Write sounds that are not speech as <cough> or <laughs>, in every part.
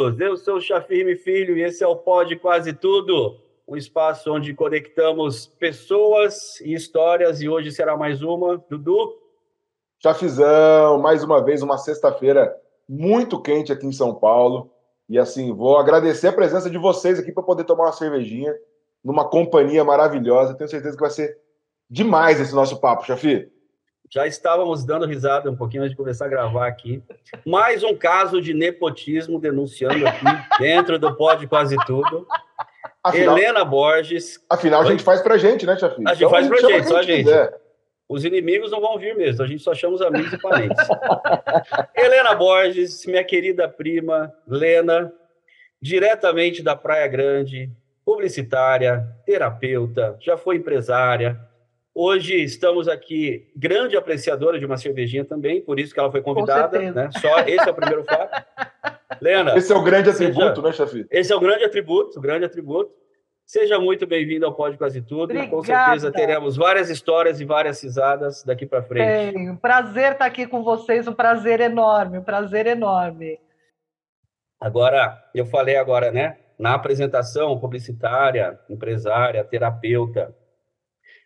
amigos! Eu sou o Chafirme Filho e esse é o Pod Quase Tudo, um espaço onde conectamos pessoas e histórias e hoje será mais uma. Dudu? Chafizão, mais uma vez, uma sexta-feira muito quente aqui em São Paulo. E assim, vou agradecer a presença de vocês aqui para poder tomar uma cervejinha numa companhia maravilhosa. Tenho certeza que vai ser demais esse nosso papo, Chafi. Já estávamos dando risada um pouquinho antes de começar a gravar aqui. Mais um caso de nepotismo denunciando aqui <laughs> dentro do Pode Quase Tudo. Afinal, Helena Borges. Afinal, a gente faz pra gente, né, Chafi? A gente então, faz pra gente, só a gente. Quiser. Os inimigos não vão vir mesmo, a gente só chama os amigos e parentes. <laughs> Helena Borges, minha querida prima, Lena, diretamente da Praia Grande, publicitária, terapeuta, já foi empresária, Hoje estamos aqui, grande apreciadora de uma cervejinha também, por isso que ela foi convidada. Né? Só esse é o primeiro fato. <laughs> Lena. Esse é o grande atributo, seja, né, chefe? Esse é o grande atributo, o grande atributo. Seja muito bem-vindo ao Pode Quase Tudo. Obrigada. Com certeza teremos várias histórias e várias risadas daqui para frente. Tem. Um prazer estar aqui com vocês, um prazer enorme, um prazer enorme. Agora, eu falei agora, né? Na apresentação, publicitária, empresária, terapeuta,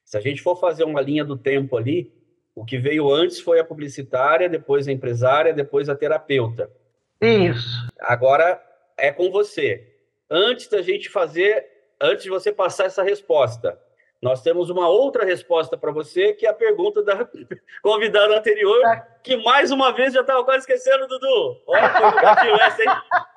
se a gente for fazer uma linha do tempo ali, o que veio antes foi a publicitária, depois a empresária, depois a terapeuta. Isso. Agora é com você. Antes da gente fazer, antes de você passar essa resposta, nós temos uma outra resposta para você, que é a pergunta da <laughs> convidada anterior, tá. que mais uma vez já estava quase esquecendo, Dudu. Olha, foi essa, hein?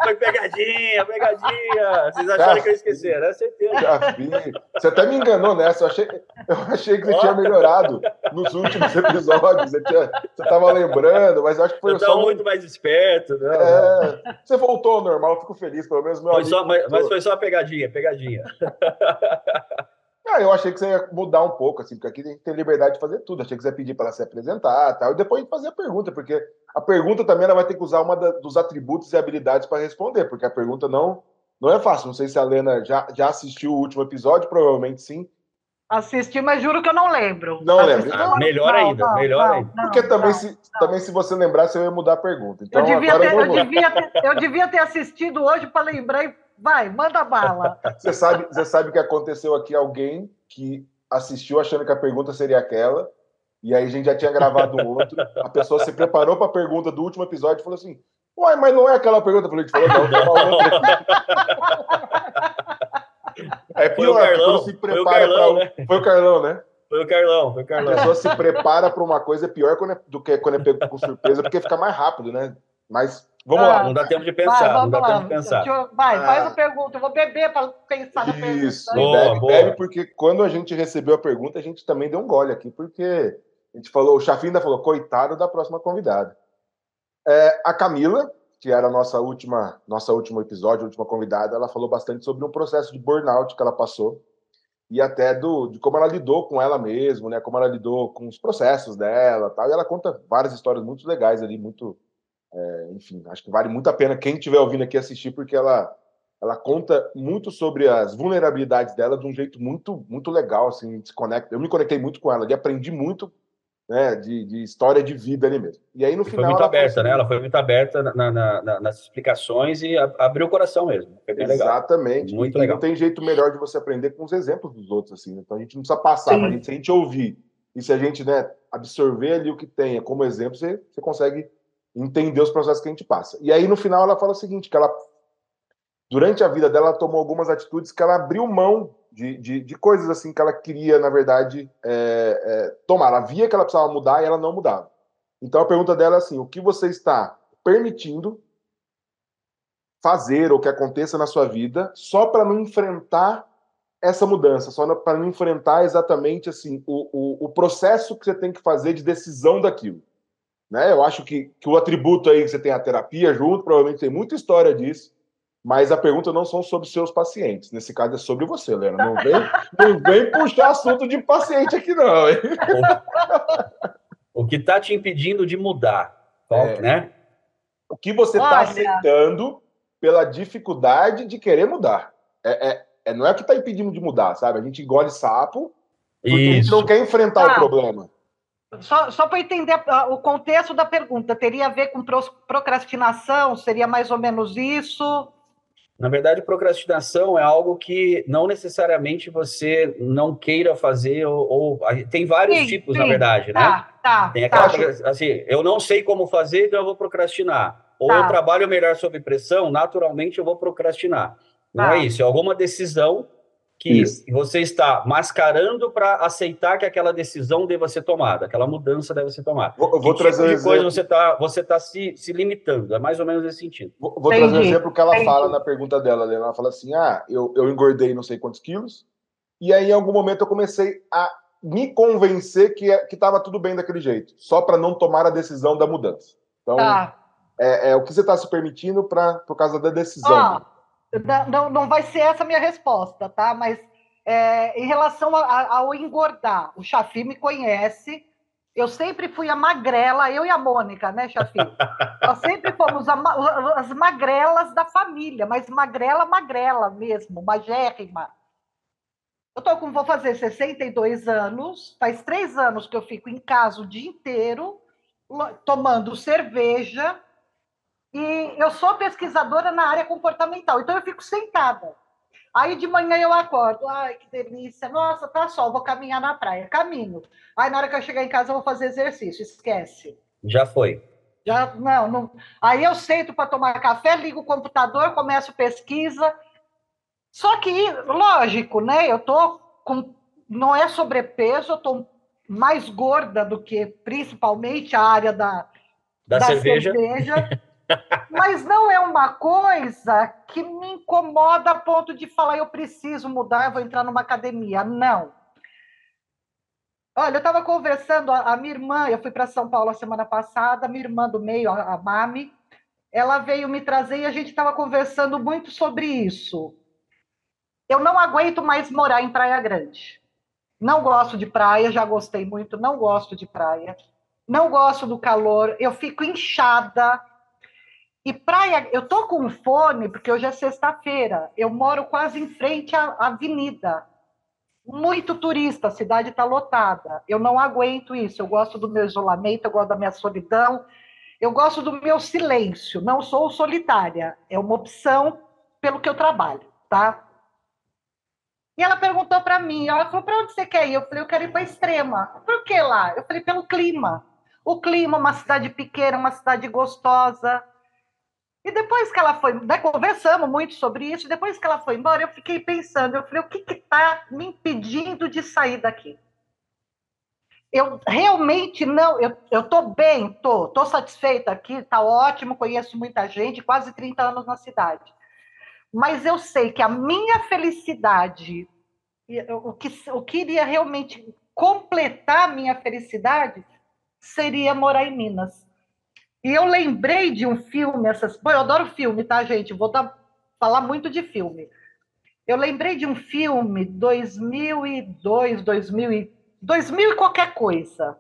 Foi pegadinha, pegadinha. Vocês acharam que eu esqueci, era certeza. Já vi. Você até me enganou nessa. Eu achei, eu achei que você tinha melhorado nos últimos episódios. Você estava lembrando, mas acho que foi eu só. Um... muito mais esperto, né? É, você voltou ao normal, fico feliz, pelo menos meu foi só, mas, mas, foi só a pegadinha, pegadinha. <laughs> Ah, eu achei que você ia mudar um pouco, assim, porque aqui a gente tem liberdade de fazer tudo. Achei que você ia pedir para ela se apresentar tal, e depois fazer a pergunta, porque a pergunta também ela vai ter que usar uma da, dos atributos e habilidades para responder, porque a pergunta não, não é fácil. Não sei se a Lena já, já assistiu o último episódio, provavelmente sim. Assisti, mas juro que eu não lembro. Não lembro. Então, ah, melhor não, ainda, não, melhor não, ainda. Porque também, se, também, se você lembrar, você ia mudar a pergunta. Então, eu, devia ter, eu, eu, devia ter, eu devia ter assistido hoje para lembrar e vai, manda bala. <laughs> Você sabe, você sabe que aconteceu aqui alguém que assistiu achando que a pergunta seria aquela, e aí a gente já tinha gravado outro. A pessoa se preparou para a pergunta do último episódio e falou assim: Uai, mas não é aquela pergunta? Eu falei, falou, não, tem uma outra <laughs> É pior, foi o Carlão, se prepara foi o Carlão, pra... né? Foi o Carlão, né? Foi o Carlão, foi o Carlão. A pessoa se prepara para uma coisa é pior é, do que quando é pego com surpresa, porque fica mais rápido, né? Mas vamos ah, lá. Não dá tempo de pensar, vai, não dá lá. tempo de pensar. Eu, vai, ah, faz a pergunta. Eu vou beber para pensar na pergunta. Isso, boa, bebe, boa. bebe, porque quando a gente recebeu a pergunta, a gente também deu um gole aqui, porque a gente falou, o Chafim ainda falou, coitado da próxima convidada. É, a Camila, que era a nossa última, nossa último episódio, última convidada, ela falou bastante sobre um processo de burnout que ela passou e até do, de como ela lidou com ela mesma, né? Como ela lidou com os processos dela, tal. E ela conta várias histórias muito legais ali, muito é, enfim, acho que vale muito a pena quem estiver ouvindo aqui assistir, porque ela, ela conta muito sobre as vulnerabilidades dela de um jeito muito, muito legal, assim, se conecta. Eu me conectei muito com ela e aprendi muito né, de, de, história de vida ali mesmo. E aí no final. Foi muito aberta, conseguiu... né? Ela foi muito aberta na, na, na, nas explicações e abriu o coração mesmo. Exatamente. Legal. Muito e legal. não tem jeito melhor de você aprender com os exemplos dos outros, assim. Então a gente não precisa passar, mas a gente, se a gente ouvir e se a gente né, absorver ali o que tem como exemplo, você, você consegue entender os processos que a gente passa. E aí, no final, ela fala o seguinte, que ela, durante a vida dela, ela tomou algumas atitudes que ela abriu mão de, de, de coisas assim que ela queria, na verdade, é, é, tomar. Ela via que ela precisava mudar e ela não mudava. Então, a pergunta dela é assim, o que você está permitindo fazer ou que aconteça na sua vida só para não enfrentar essa mudança, só para não enfrentar exatamente assim o, o, o processo que você tem que fazer de decisão daquilo. Né? Eu acho que, que o atributo aí que você tem a terapia junto, provavelmente tem muita história disso, mas a pergunta não são sobre seus pacientes. Nesse caso é sobre você, Lena. Não vem, <laughs> não vem puxar assunto de paciente aqui, não. Hein? O que está te impedindo de mudar, é, né? O que você está aceitando pela dificuldade de querer mudar. É, é, é não é o que está impedindo de mudar, sabe? A gente engole sapo porque Isso. a gente não quer enfrentar ah. o problema. Só, só para entender o contexto da pergunta, teria a ver com procrastinação? Seria mais ou menos isso? Na verdade, procrastinação é algo que não necessariamente você não queira fazer, ou, ou tem vários sim, tipos, sim. na verdade, né? Tá, tá, tem aquela, tá. assim, eu não sei como fazer, então eu vou procrastinar. Ou tá. eu trabalho melhor sob pressão, naturalmente eu vou procrastinar. Não é tá. isso, é alguma decisão que Isso. você está mascarando para aceitar que aquela decisão deva ser tomada, aquela mudança deve ser tomada. Vou, vou que trazer tipo de coisa você está você tá se, se limitando, é mais ou menos nesse sentido. Vou, vou trazer um exemplo que ela Entendi. fala na pergunta dela, Ela fala assim: ah, eu, eu engordei não sei quantos quilos, e aí em algum momento eu comecei a me convencer que é, estava tudo bem daquele jeito, só para não tomar a decisão da mudança. Então, tá. é, é, o que você está se permitindo pra, por causa da decisão. Ah não, não vai ser essa a minha resposta, tá? Mas é, em relação a, ao engordar, o Chafi me conhece. Eu sempre fui a magrela, eu e a Mônica, né, Chafi? <laughs> Nós sempre fomos a, as magrelas da família, mas magrela, magrela mesmo, magérrima. Eu tô com, vou fazer 62 anos, faz três anos que eu fico em casa o dia inteiro, tomando cerveja, e eu sou pesquisadora na área comportamental, então eu fico sentada. Aí de manhã eu acordo, ai que delícia, nossa, tá sol, vou caminhar na praia, caminho. Aí na hora que eu chegar em casa eu vou fazer exercício, esquece. Já foi. Já não, não. Aí eu sento para tomar café, ligo o computador, começo pesquisa. Só que, lógico, né? Eu tô com não é sobrepeso, eu tô mais gorda do que principalmente a área da da, da cerveja. cerveja. <laughs> Mas não é uma coisa que me incomoda a ponto de falar, eu preciso mudar, eu vou entrar numa academia. Não. Olha, eu estava conversando, a, minha irmã, eu fui para São Paulo a semana passada, minha irmã do meio, a Mami, ela veio me trazer e a gente estava conversando muito sobre isso. Eu não aguento mais morar em Praia Grande. Não gosto de praia, já gostei muito, não gosto de praia. Não gosto do calor, eu fico inchada, e praia, eu tô com fone, porque hoje é sexta-feira, eu moro quase em frente à avenida. Muito turista, a cidade está lotada. Eu não aguento isso. Eu gosto do meu isolamento, eu gosto da minha solidão, eu gosto do meu silêncio. Não sou solitária, é uma opção pelo que eu trabalho, tá? E ela perguntou para mim, ela falou: para onde você quer ir? Eu falei: eu quero ir para Extrema. Por que lá? Eu falei: pelo clima. O clima, uma cidade pequena, uma cidade gostosa e depois que ela foi, né, conversamos muito sobre isso, depois que ela foi embora, eu fiquei pensando, eu falei, o que está me impedindo de sair daqui? Eu realmente não, eu estou bem, estou tô, tô satisfeita aqui, está ótimo, conheço muita gente, quase 30 anos na cidade. Mas eu sei que a minha felicidade, o que, o que iria realmente completar a minha felicidade, seria morar em Minas e eu lembrei de um filme, essas. Bom, eu adoro filme, tá, gente? Vou dar... falar muito de filme. Eu lembrei de um filme 2002, 2000 e 2000 e qualquer coisa,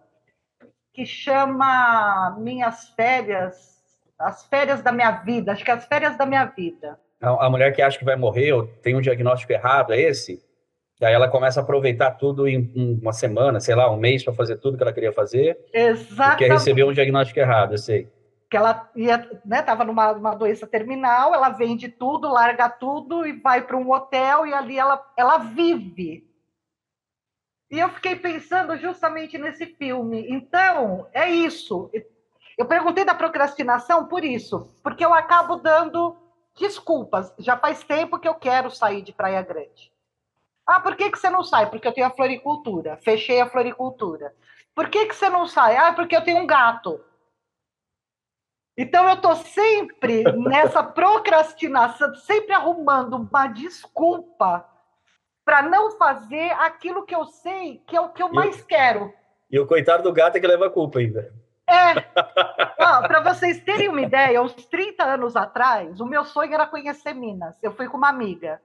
que chama Minhas Férias, As Férias da Minha Vida, acho que é As Férias da Minha Vida. A mulher que acha que vai morrer ou tem um diagnóstico errado, é esse? E aí ela começa a aproveitar tudo em uma semana, sei lá, um mês para fazer tudo que ela queria fazer. Exatamente. Porque recebeu um diagnóstico errado, eu sei que ela ia, né, tava numa, numa doença terminal, ela vende tudo, larga tudo e vai para um hotel e ali ela, ela vive. E eu fiquei pensando justamente nesse filme. Então, é isso. Eu perguntei da procrastinação por isso, porque eu acabo dando desculpas. Já faz tempo que eu quero sair de Praia Grande. Ah, por que, que você não sai? Porque eu tenho a floricultura. Fechei a floricultura. Por que, que você não sai? Ah, porque eu tenho um gato. Então eu estou sempre nessa procrastinação, sempre arrumando uma desculpa para não fazer aquilo que eu sei que é o que eu e mais quero. E o coitado do gato é que leva a culpa ainda. É. <laughs> para vocês terem uma ideia, uns 30 anos atrás, o meu sonho era conhecer Minas. Eu fui com uma amiga.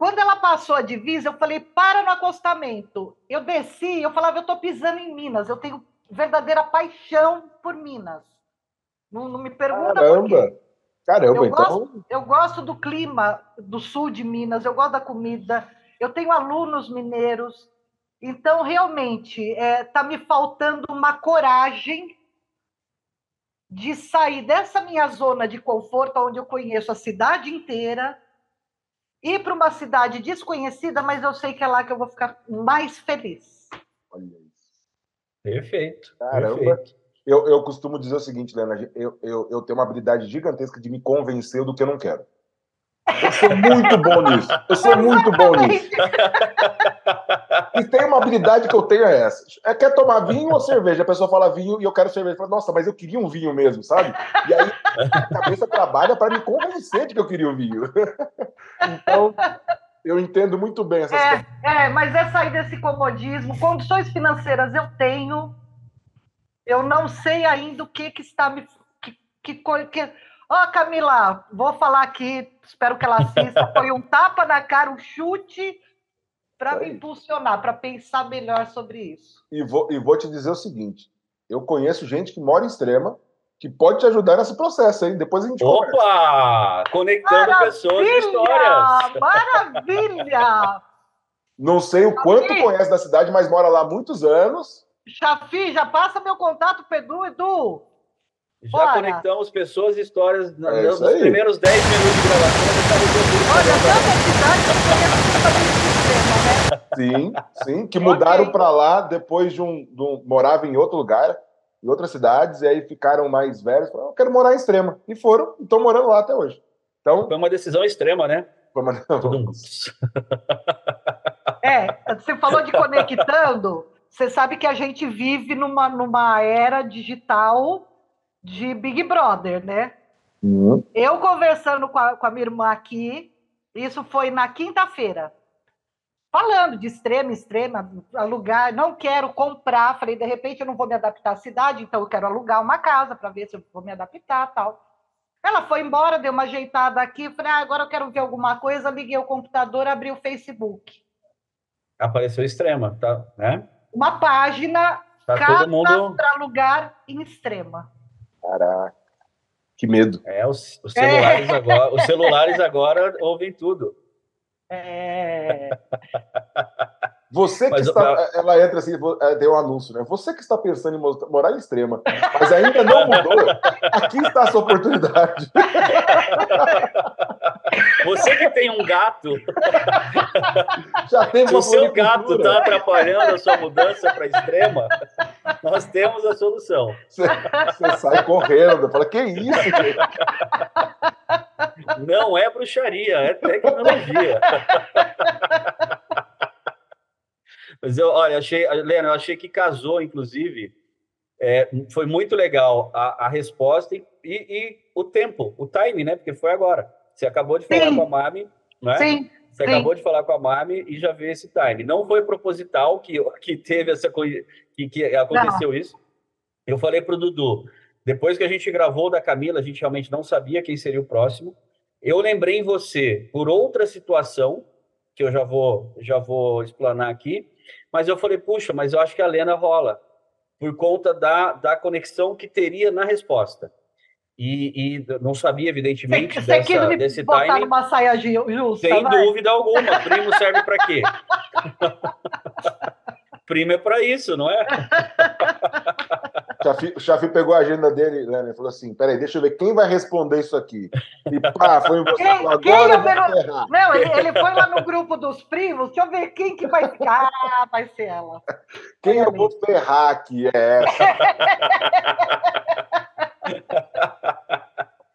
Quando ela passou a divisa, eu falei, para no acostamento. Eu desci, eu falava, eu estou pisando em Minas. Eu tenho verdadeira paixão por Minas. Não, não me pergunta Caramba! Caramba, eu então. Gosto, eu gosto do clima do sul de Minas, eu gosto da comida. Eu tenho alunos mineiros. Então, realmente, está é, tá me faltando uma coragem de sair dessa minha zona de conforto, onde eu conheço a cidade inteira, ir para uma cidade desconhecida, mas eu sei que é lá que eu vou ficar mais feliz. Olha isso. Perfeito. Caramba. Perfeito. Eu, eu costumo dizer o seguinte, Lena, eu, eu, eu tenho uma habilidade gigantesca de me convencer do que eu não quero. Eu sou muito bom nisso. Eu sou muito bom nisso. <laughs> E tem uma habilidade que eu tenho é essa. É quer tomar vinho ou cerveja? A pessoa fala vinho e eu quero cerveja. Eu falo, Nossa, mas eu queria um vinho mesmo, sabe? E aí a cabeça trabalha para me convencer de que eu queria um vinho. Então, eu entendo muito bem essas é, coisas. É, mas é sair desse comodismo. Condições financeiras eu tenho. Eu não sei ainda o que, que está me. Que, que, que, Ó, oh, Camila, vou falar aqui, espero que ela assista. Foi um tapa na cara, um chute para me impulsionar, para pensar melhor sobre isso. E vou, e vou te dizer o seguinte: eu conheço gente que mora em extrema que pode te ajudar nesse processo, hein? Depois a gente Opa! Conversa. Conectando Maravilha! pessoas e histórias. Maravilha! <laughs> Não sei o quanto conhece da cidade, mas mora lá há muitos anos. Chafi, já passa meu contato, Pedro, Edu. Já Bora. conectamos pessoas e histórias é nos primeiros 10 minutos de gravação. Olha, tanta cidade Sim, sim, que mudaram para lá depois de um, de um. Moravam em outro lugar, em outras cidades, e aí ficaram mais velhos. Falaram, eu quero morar em extrema. E foram, e estão morando lá até hoje. Então, foi uma decisão extrema, né? Foi uma... É, você falou de conectando. Você sabe que a gente vive numa, numa era digital de Big Brother, né? Uhum. Eu conversando com a, com a minha irmã aqui, isso foi na quinta-feira, falando de extrema, extrema, alugar, não quero comprar, falei, de repente eu não vou me adaptar à cidade, então eu quero alugar uma casa para ver se eu vou me adaptar tal. Ela foi embora, deu uma ajeitada aqui, falei, ah, agora eu quero ver alguma coisa, liguei o computador, abri o Facebook. Apareceu extrema, tá? Né? Uma página tá casa mundo... para alugar em extrema. Caraca. Que medo. É, os, os celulares, é. Agora, os celulares agora ouvem tudo. É. Você que mas, está. Ela entra assim, é, tem um anúncio, né? Você que está pensando em morar em extrema, mas ainda não mudou, aqui está a sua oportunidade. Você que tem um gato. Já tem Se o seu gato está atrapalhando a sua mudança para extrema, nós temos a solução. Você, você sai correndo, fala, que isso, gente? Não é bruxaria, é tecnologia. <laughs> Mas eu, olha, achei, Lena, eu achei que casou, inclusive, é, foi muito legal a, a resposta e, e, e, o tempo, o time, né? Porque foi agora. Você acabou de falar sim. com a Mami, né? Sim. Você sim. acabou de falar com a Mami e já vê esse time. Não foi proposital que, que teve essa coisa, que, que aconteceu não. isso. Eu falei para o Dudu, depois que a gente gravou da Camila, a gente realmente não sabia quem seria o próximo. Eu lembrei em você por outra situação, que eu já vou, já vou explanar aqui, mas eu falei, puxa, mas eu acho que a Lena rola, por conta da, da conexão que teria na resposta. E, e não sabia, evidentemente, você, dessa, você desse botar timing. Numa saia justa, Sem vai. dúvida alguma. Primo serve para quê? <laughs> Primo é para isso, não é? <laughs> O Chafi pegou a agenda dele né, e falou assim: peraí, deixa eu ver quem vai responder isso aqui. E pá, foi você. Quem, agora quem eu Não, ele, ele, foi lá no grupo dos primos, deixa eu ver quem que vai ficar. Ah, vai ser ela. Quem eu vou ferrar aqui é essa. <laughs>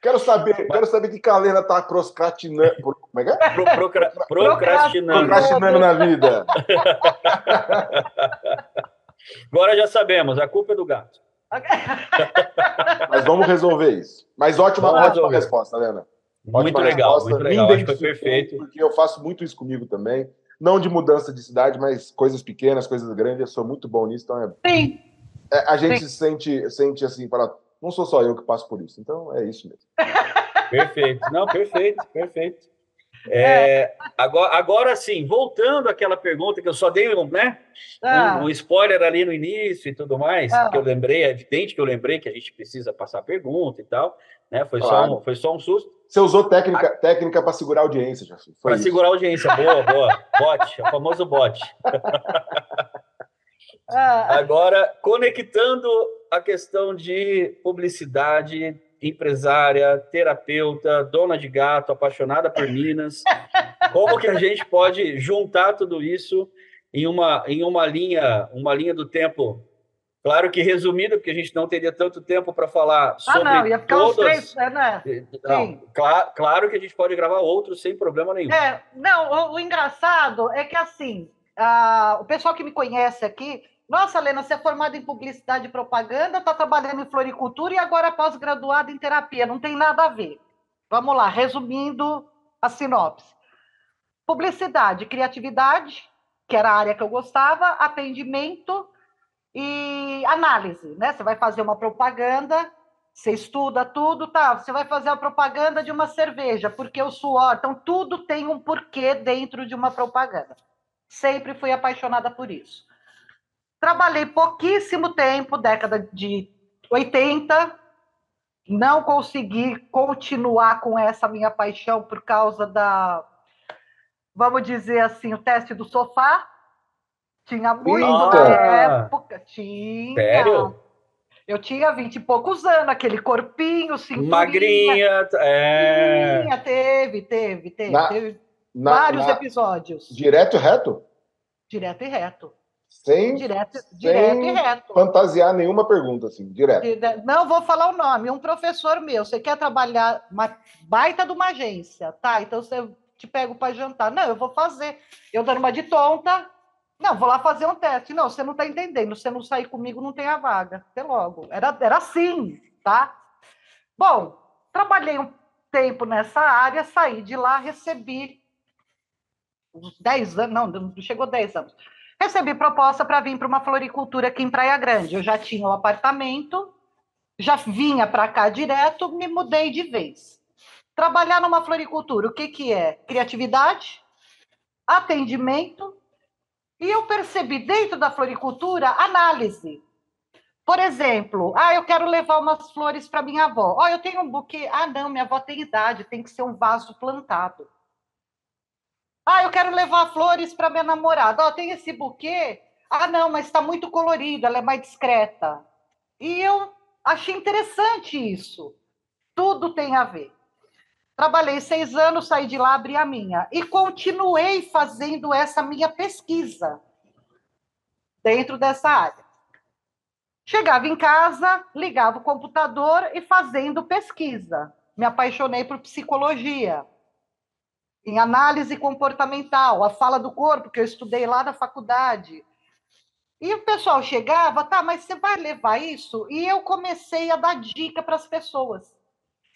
Quero saber, quero saber que Calena tá procrastinando. Como é que é? Pro, procra, procrastinando. Procrastinando na vida. <laughs> Agora já sabemos, a culpa é do gato. <laughs> Mas vamos resolver isso. Mas ótima, ótima resposta, Helena. Muito legal, resposta. muito legal. Acho que foi perfeito. Porque eu faço muito isso comigo também. Não de mudança de cidade, mas coisas pequenas, coisas grandes. Eu sou muito bom nisso. Então é... Sim. É, a gente Sim. sente, sente assim, para não sou só eu que passo por isso. Então é isso mesmo. <laughs> Perfeito. Não, perfeito, perfeito. É, agora, agora sim, voltando àquela pergunta que eu só dei né, ah. um, um, spoiler ali no início e tudo mais, ah. que eu lembrei, é evidente que eu lembrei que a gente precisa passar a pergunta e tal, né? Foi, claro. só, um, foi só um susto. Você usou técnica, a... técnica para segurar a audiência, já Para segurar a audiência, boa, boa. Bot, o famoso bot. Ah. Agora, conectando a questão de publicidade, empresária, terapeuta, dona de gato, apaixonada por Minas, como que a gente pode juntar tudo isso em uma, em uma linha, uma linha do tempo Claro que resumida, porque a gente não teria tanto tempo para falar sobre ah, não, ia ficar todas... três, é, né? Não, claro, claro que a gente pode gravar outros sem problema nenhum. É, não, o, o engraçado é que assim, a, o pessoal que me conhece aqui, nossa, Helena, você é formada em publicidade e propaganda, está trabalhando em floricultura e agora pós-graduada em terapia. Não tem nada a ver. Vamos lá, resumindo a sinopse. Publicidade, criatividade, que era a área que eu gostava, atendimento e análise, né? Você vai fazer uma propaganda, você estuda tudo, tá? Você vai fazer a propaganda de uma cerveja, porque o suor, então tudo tem um porquê dentro de uma propaganda. Sempre fui apaixonada por isso. Trabalhei pouquíssimo tempo, década de 80, não consegui continuar com essa minha paixão por causa da, vamos dizer assim, o teste do sofá, tinha muito na época. Tinha. Sério? Eu tinha vinte e poucos anos, aquele corpinho, cinturinha. Magrinha, é. Magrinha, teve, teve, teve. Na, teve na, vários na, episódios. Direto e reto? Direto e reto. Sem, direto, sem direto e reto. fantasiar nenhuma pergunta, assim, direto. Não vou falar o nome. Um professor meu, você quer trabalhar uma baita de uma agência, tá? Então você te pego para jantar. Não, eu vou fazer. Eu dando uma de tonta, não, vou lá fazer um teste. Não, você não está entendendo. Você não sair comigo, não tem a vaga. Até logo. Era, era assim, tá? Bom, trabalhei um tempo nessa área, saí de lá, recebi uns 10 anos, não, não chegou 10 anos. Recebi proposta para vir para uma floricultura aqui em Praia Grande. Eu já tinha o um apartamento, já vinha para cá direto, me mudei de vez. Trabalhar numa floricultura, o que, que é? Criatividade, atendimento e eu percebi dentro da floricultura análise. Por exemplo, ah, eu quero levar umas flores para minha avó. Oh, eu tenho um buquê. Ah, não, minha avó tem idade, tem que ser um vaso plantado. Ah, eu quero levar flores para minha namorada. Ó, tem esse buquê. Ah, não, mas está muito colorido, ela é mais discreta. E eu achei interessante isso. Tudo tem a ver. Trabalhei seis anos, saí de lá, abri a minha. E continuei fazendo essa minha pesquisa dentro dessa área. Chegava em casa, ligava o computador e fazendo pesquisa. Me apaixonei por psicologia, em análise comportamental, a fala do corpo, que eu estudei lá na faculdade. E o pessoal chegava, tá, mas você vai levar isso? E eu comecei a dar dica para as pessoas.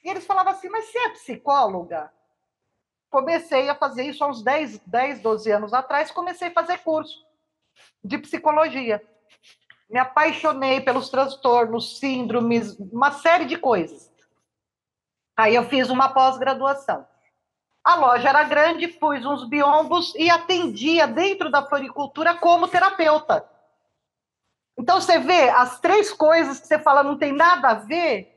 E eles falavam assim, mas você é psicóloga? Comecei a fazer isso há uns 10, 10 12 anos atrás, comecei a fazer curso de psicologia. Me apaixonei pelos transtornos, síndromes, uma série de coisas. Aí eu fiz uma pós-graduação. A loja era grande, pus uns biombos e atendia dentro da floricultura como terapeuta. Então você vê as três coisas que você fala não tem nada a ver,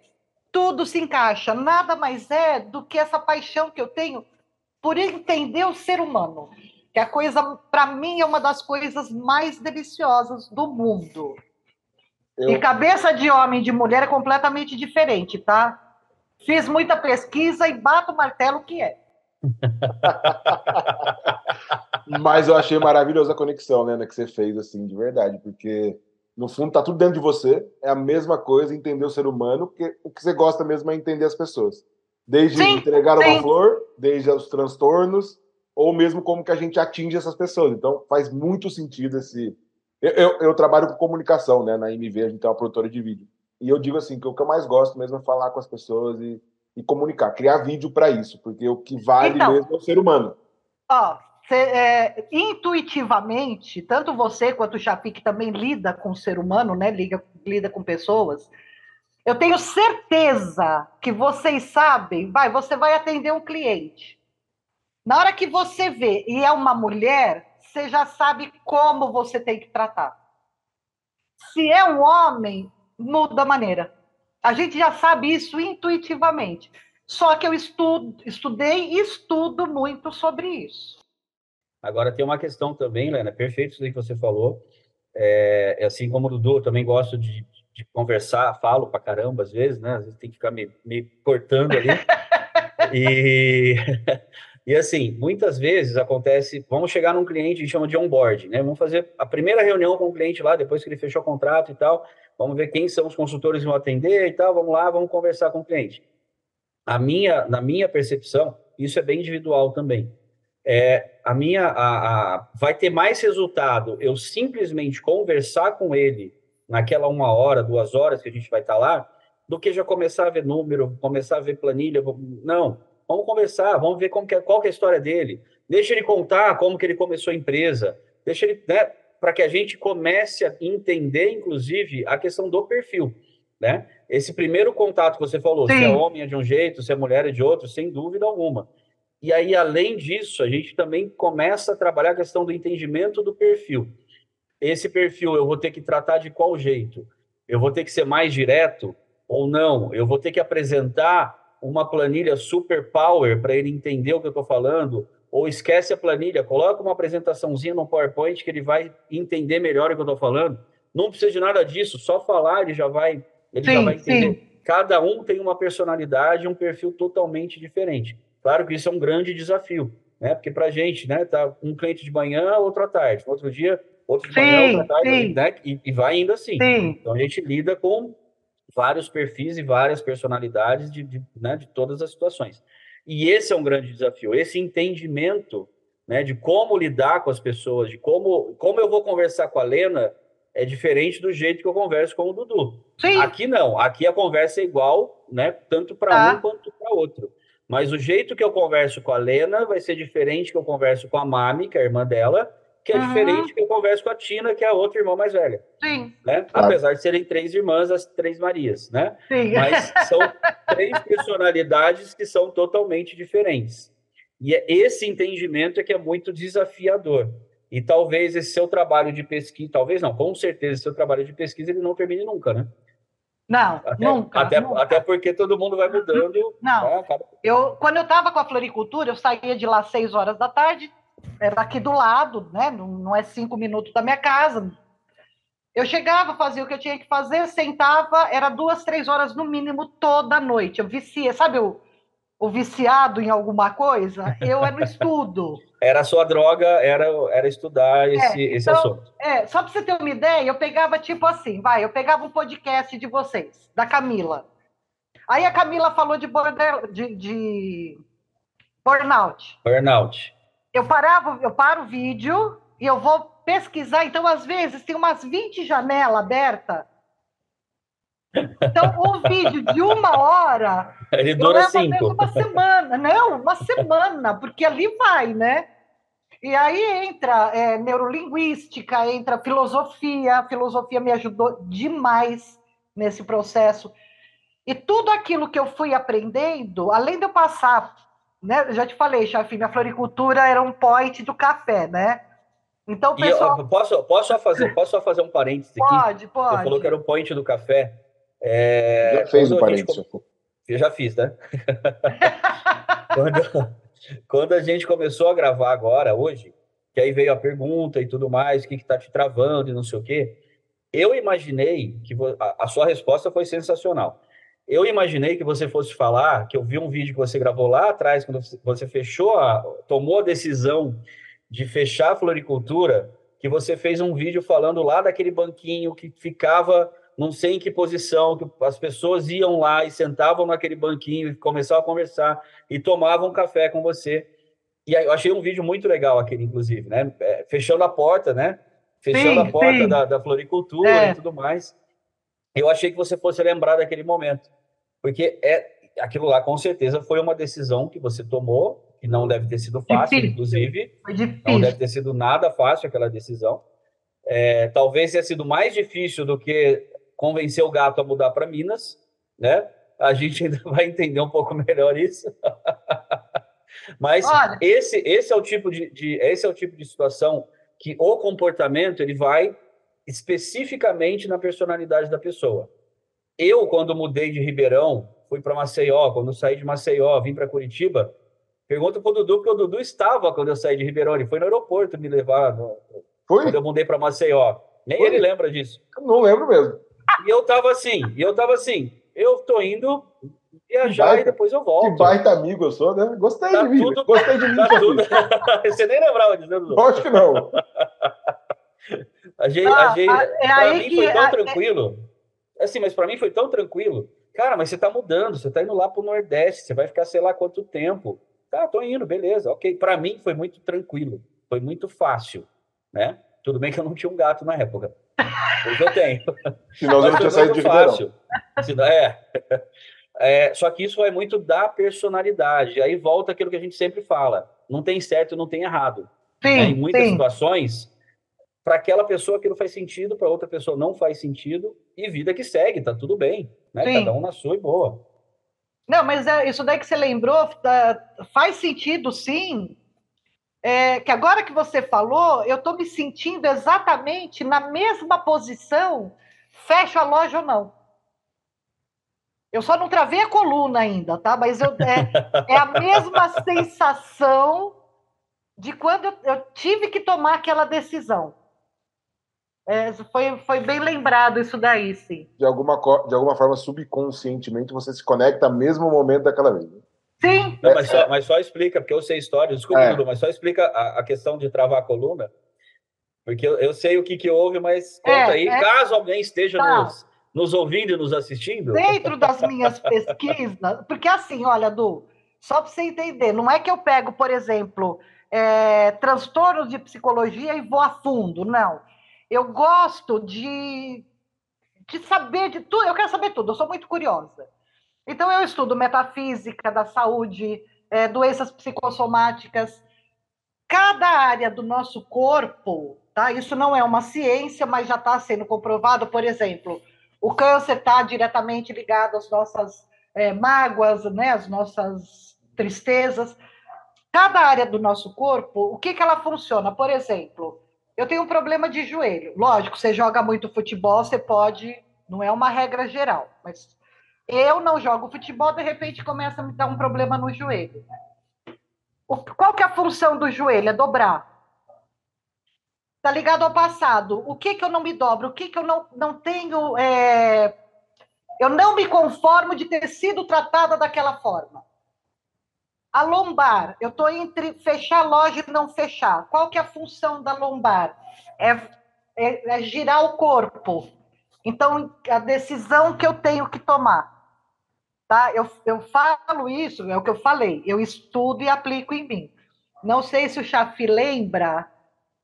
tudo se encaixa. Nada mais é do que essa paixão que eu tenho por entender o ser humano. Que a coisa, para mim, é uma das coisas mais deliciosas do mundo. Eu... E cabeça de homem e de mulher é completamente diferente, tá? Fiz muita pesquisa e bato o martelo que é. Mas eu achei maravilhosa a conexão, né, que você fez, assim, de verdade, porque no fundo, tá tudo dentro de você. É a mesma coisa, entender o ser humano, porque o que você gosta mesmo é entender as pessoas. Desde sim, entregar sim. uma flor, desde os transtornos, ou mesmo como que a gente atinge essas pessoas. Então, faz muito sentido esse. Eu, eu, eu trabalho com comunicação, né? Na MV, a gente tem uma produtora de vídeo. E eu digo assim: que o que eu mais gosto mesmo é falar com as pessoas e, e comunicar, criar vídeo para isso, porque o que vale então, mesmo é o ser humano. Ó, é, intuitivamente, tanto você quanto o Chapi, que também lida com o ser humano, né, lida, lida com pessoas, eu tenho certeza que vocês sabem, vai, você vai atender um cliente. Na hora que você vê e é uma mulher, você já sabe como você tem que tratar. Se é um homem, muda a maneira. A gente já sabe isso intuitivamente. Só que eu estudo, estudei e estudo muito sobre isso. Agora tem uma questão também, Lena, perfeito isso que você falou. É, é, assim como o Dudu, eu também gosto de, de conversar, falo pra caramba às vezes, né? Às vezes tem que ficar me, me cortando ali. <laughs> e, <laughs> e assim, muitas vezes acontece, vamos chegar num cliente, a gente chama de onboard, né? Vamos fazer a primeira reunião com o cliente lá, depois que ele fechou o contrato e tal, vamos ver quem são os consultores que vão atender e tal, vamos lá, vamos conversar com o cliente. A minha, na minha percepção, isso é bem individual também é, a minha a, a, vai ter mais resultado eu simplesmente conversar com ele naquela uma hora, duas horas que a gente vai estar lá, do que já começar a ver número, começar a ver planilha. Não, vamos conversar, vamos ver como que é, qual que é a história dele. Deixa ele contar como que ele começou a empresa. Deixa ele, né, para que a gente comece a entender, inclusive, a questão do perfil, né? Esse primeiro contato que você falou, Sim. se é homem é de um jeito, se é mulher é de outro, sem dúvida alguma. E aí, além disso, a gente também começa a trabalhar a questão do entendimento do perfil. Esse perfil eu vou ter que tratar de qual jeito? Eu vou ter que ser mais direto ou não? Eu vou ter que apresentar uma planilha super power para ele entender o que eu estou falando? Ou esquece a planilha, coloca uma apresentaçãozinha no PowerPoint que ele vai entender melhor o que eu estou falando? Não precisa de nada disso, só falar ele já vai, ele sim, já vai entender. Sim. Cada um tem uma personalidade, um perfil totalmente diferente. Claro que isso é um grande desafio, né? Porque para a gente, né, tá um cliente de manhã, outro à tarde, outro dia, outro de sim, manhã, outro à tarde, né? E, e, vai indo assim. Sim. Então a gente lida com vários perfis e várias personalidades de, de, né, de todas as situações. E esse é um grande desafio, esse entendimento né, de como lidar com as pessoas, de como, como eu vou conversar com a Lena, é diferente do jeito que eu converso com o Dudu. Sim. Aqui não, aqui a conversa é igual, né, tanto para tá. um quanto para outro. Mas o jeito que eu converso com a Lena vai ser diferente que eu converso com a Mami, que é a irmã dela, que é uhum. diferente que eu converso com a Tina, que é a outra irmã mais velha. Sim. Né? Claro. Apesar de serem três irmãs, as três Marias, né? Sim. Mas <laughs> são três personalidades que são totalmente diferentes. E é esse entendimento é que é muito desafiador. E talvez esse seu trabalho de pesquisa, talvez não, com certeza, esse seu trabalho de pesquisa ele não termine nunca, né? Não, até, nunca, até, nunca. Até porque todo mundo vai mudando. Não. Né, eu, quando eu estava com a floricultura, eu saía de lá às seis horas da tarde, era aqui do lado, né? Não, é cinco minutos da minha casa. Eu chegava, fazia o que eu tinha que fazer, sentava, era duas, três horas no mínimo toda noite. Eu vicia, sabe o, o viciado em alguma coisa? Eu era no estudo <laughs> era a sua droga, era, era estudar é, esse, é, esse então, assunto. É, só para você ter uma ideia, eu pegava tipo assim, vai, eu pegava um podcast de vocês, da Camila. Aí a Camila falou de, border, de, de burnout. Burnout. Eu parava, eu paro o vídeo e eu vou pesquisar. Então, às vezes, tem umas 20 janelas abertas. Então, um <laughs> vídeo de uma hora. Ele dura cinco. Uma semana, não, uma semana, porque ali vai, né? E aí entra é, neurolinguística, entra filosofia. A filosofia me ajudou demais nesse processo. E tudo aquilo que eu fui aprendendo, além de eu passar, né? Eu já te falei, Chafine, a floricultura era um point do café, né? Então, pessoal... Eu, posso, posso, só fazer, posso só fazer um parênteses aqui? Pode, pode. Você falou que era o point do café. É... Já fez o parênteses. Eu já fiz, né? <laughs> quando, quando a gente começou a gravar agora, hoje, que aí veio a pergunta e tudo mais, o que está te travando e não sei o quê, eu imaginei que a, a sua resposta foi sensacional. Eu imaginei que você fosse falar, que eu vi um vídeo que você gravou lá atrás, quando você fechou, a, tomou a decisão de fechar a floricultura, que você fez um vídeo falando lá daquele banquinho que ficava não sei em que posição, que as pessoas iam lá e sentavam naquele banquinho e começavam a conversar e tomavam café com você. E aí, eu achei um vídeo muito legal aquele, inclusive, né? É, fechando a porta, né? Fechando sim, a porta da, da, floricultura é. e tudo mais. Eu achei que você fosse lembrar daquele momento. Porque é aquilo lá, com certeza, foi uma decisão que você tomou, que não deve ter sido fácil, difícil. inclusive. Foi difícil. Não deve ter sido nada fácil aquela decisão. É, talvez tenha sido mais difícil do que convencer o gato a mudar para Minas, né? A gente ainda <laughs> vai entender um pouco melhor isso. <laughs> Mas Olha. esse, esse, é o tipo de, de, esse é o tipo de situação que o comportamento ele vai especificamente na personalidade da pessoa. Eu, quando mudei de Ribeirão, fui para Maceió, quando saí de Maceió, vim para Curitiba, pergunta para o Dudu, porque o Dudu estava quando eu saí de Ribeirão, ele foi no aeroporto me levar, no, foi? quando eu mudei para Maceió. Nem foi? ele lembra disso. Não lembro mesmo. E eu tava assim, e eu tava assim, eu tô indo viajar baita, e depois eu volto. Que baita amigo eu sou, né? Gostei tá de mim. Tudo, gostei de mim. Tá tudo... <laughs> Você nem lembrava disso, né, Dudu? Acho que não. <laughs> A gente, ah, a gente, é pra mim foi tão a, tranquilo. É... Assim, mas para mim foi tão tranquilo. Cara, mas você tá mudando, você tá indo lá pro Nordeste, você vai ficar sei lá quanto tempo. Tá, tô indo, beleza, ok. Para mim foi muito tranquilo, foi muito fácil, né? Tudo bem que eu não tinha um gato na época. Hoje eu tenho. <laughs> Senão eu não tinha saído de fácil. Senão, é. <laughs> é. Só que isso vai muito da personalidade. Aí volta aquilo que a gente sempre fala. Não tem certo e não tem errado. Sim, né? Em muitas sim. situações, para aquela pessoa aquilo faz sentido, para outra pessoa não faz sentido, e vida que segue, tá tudo bem, né? Cada um na sua e boa. Não, mas é, isso daí que você lembrou tá, faz sentido, sim. É, que agora que você falou, eu estou me sentindo exatamente na mesma posição, fecho a loja ou não. Eu só não travei a coluna ainda, tá? Mas eu, é, é a mesma sensação de quando eu, eu tive que tomar aquela decisão. É, foi, foi bem lembrado isso daí, sim. De alguma, de alguma forma, subconscientemente, você se conecta ao mesmo momento daquela vez. Né? Sim. Não, mas, só, mas, só, explica, porque eu sei história, desculpa, é. Dudu, mas só explica a, a, questão de travar a coluna, porque eu, eu sei o que, que houve, mas conta é, aí, é... caso alguém esteja tá. nos, nos ouvindo e nos assistindo. Dentro das minhas pesquisas, porque assim, olha, Du, só para você entender, não é que eu pego, por exemplo, é, transtornos de psicologia e vou a fundo, não eu gosto de, de saber de tudo, eu quero saber tudo, eu sou muito curiosa. Então, eu estudo metafísica da saúde, é, doenças psicossomáticas. Cada área do nosso corpo, tá? Isso não é uma ciência, mas já está sendo comprovado. Por exemplo, o câncer está diretamente ligado às nossas é, mágoas, né? Às nossas tristezas. Cada área do nosso corpo, o que, que ela funciona? Por exemplo, eu tenho um problema de joelho. Lógico, você joga muito futebol, você pode. Não é uma regra geral, mas eu não jogo futebol, de repente começa a me dar um problema no joelho. O, qual que é a função do joelho? É dobrar. Tá ligado ao passado. O que que eu não me dobro? O que que eu não, não tenho. É... Eu não me conformo de ter sido tratada daquela forma. A lombar, eu estou entre fechar a loja e não fechar. Qual que é a função da lombar? É, é, é girar o corpo. Então, a decisão que eu tenho que tomar. Tá? Eu, eu falo isso, é o que eu falei, eu estudo e aplico em mim. Não sei se o Chafi lembra,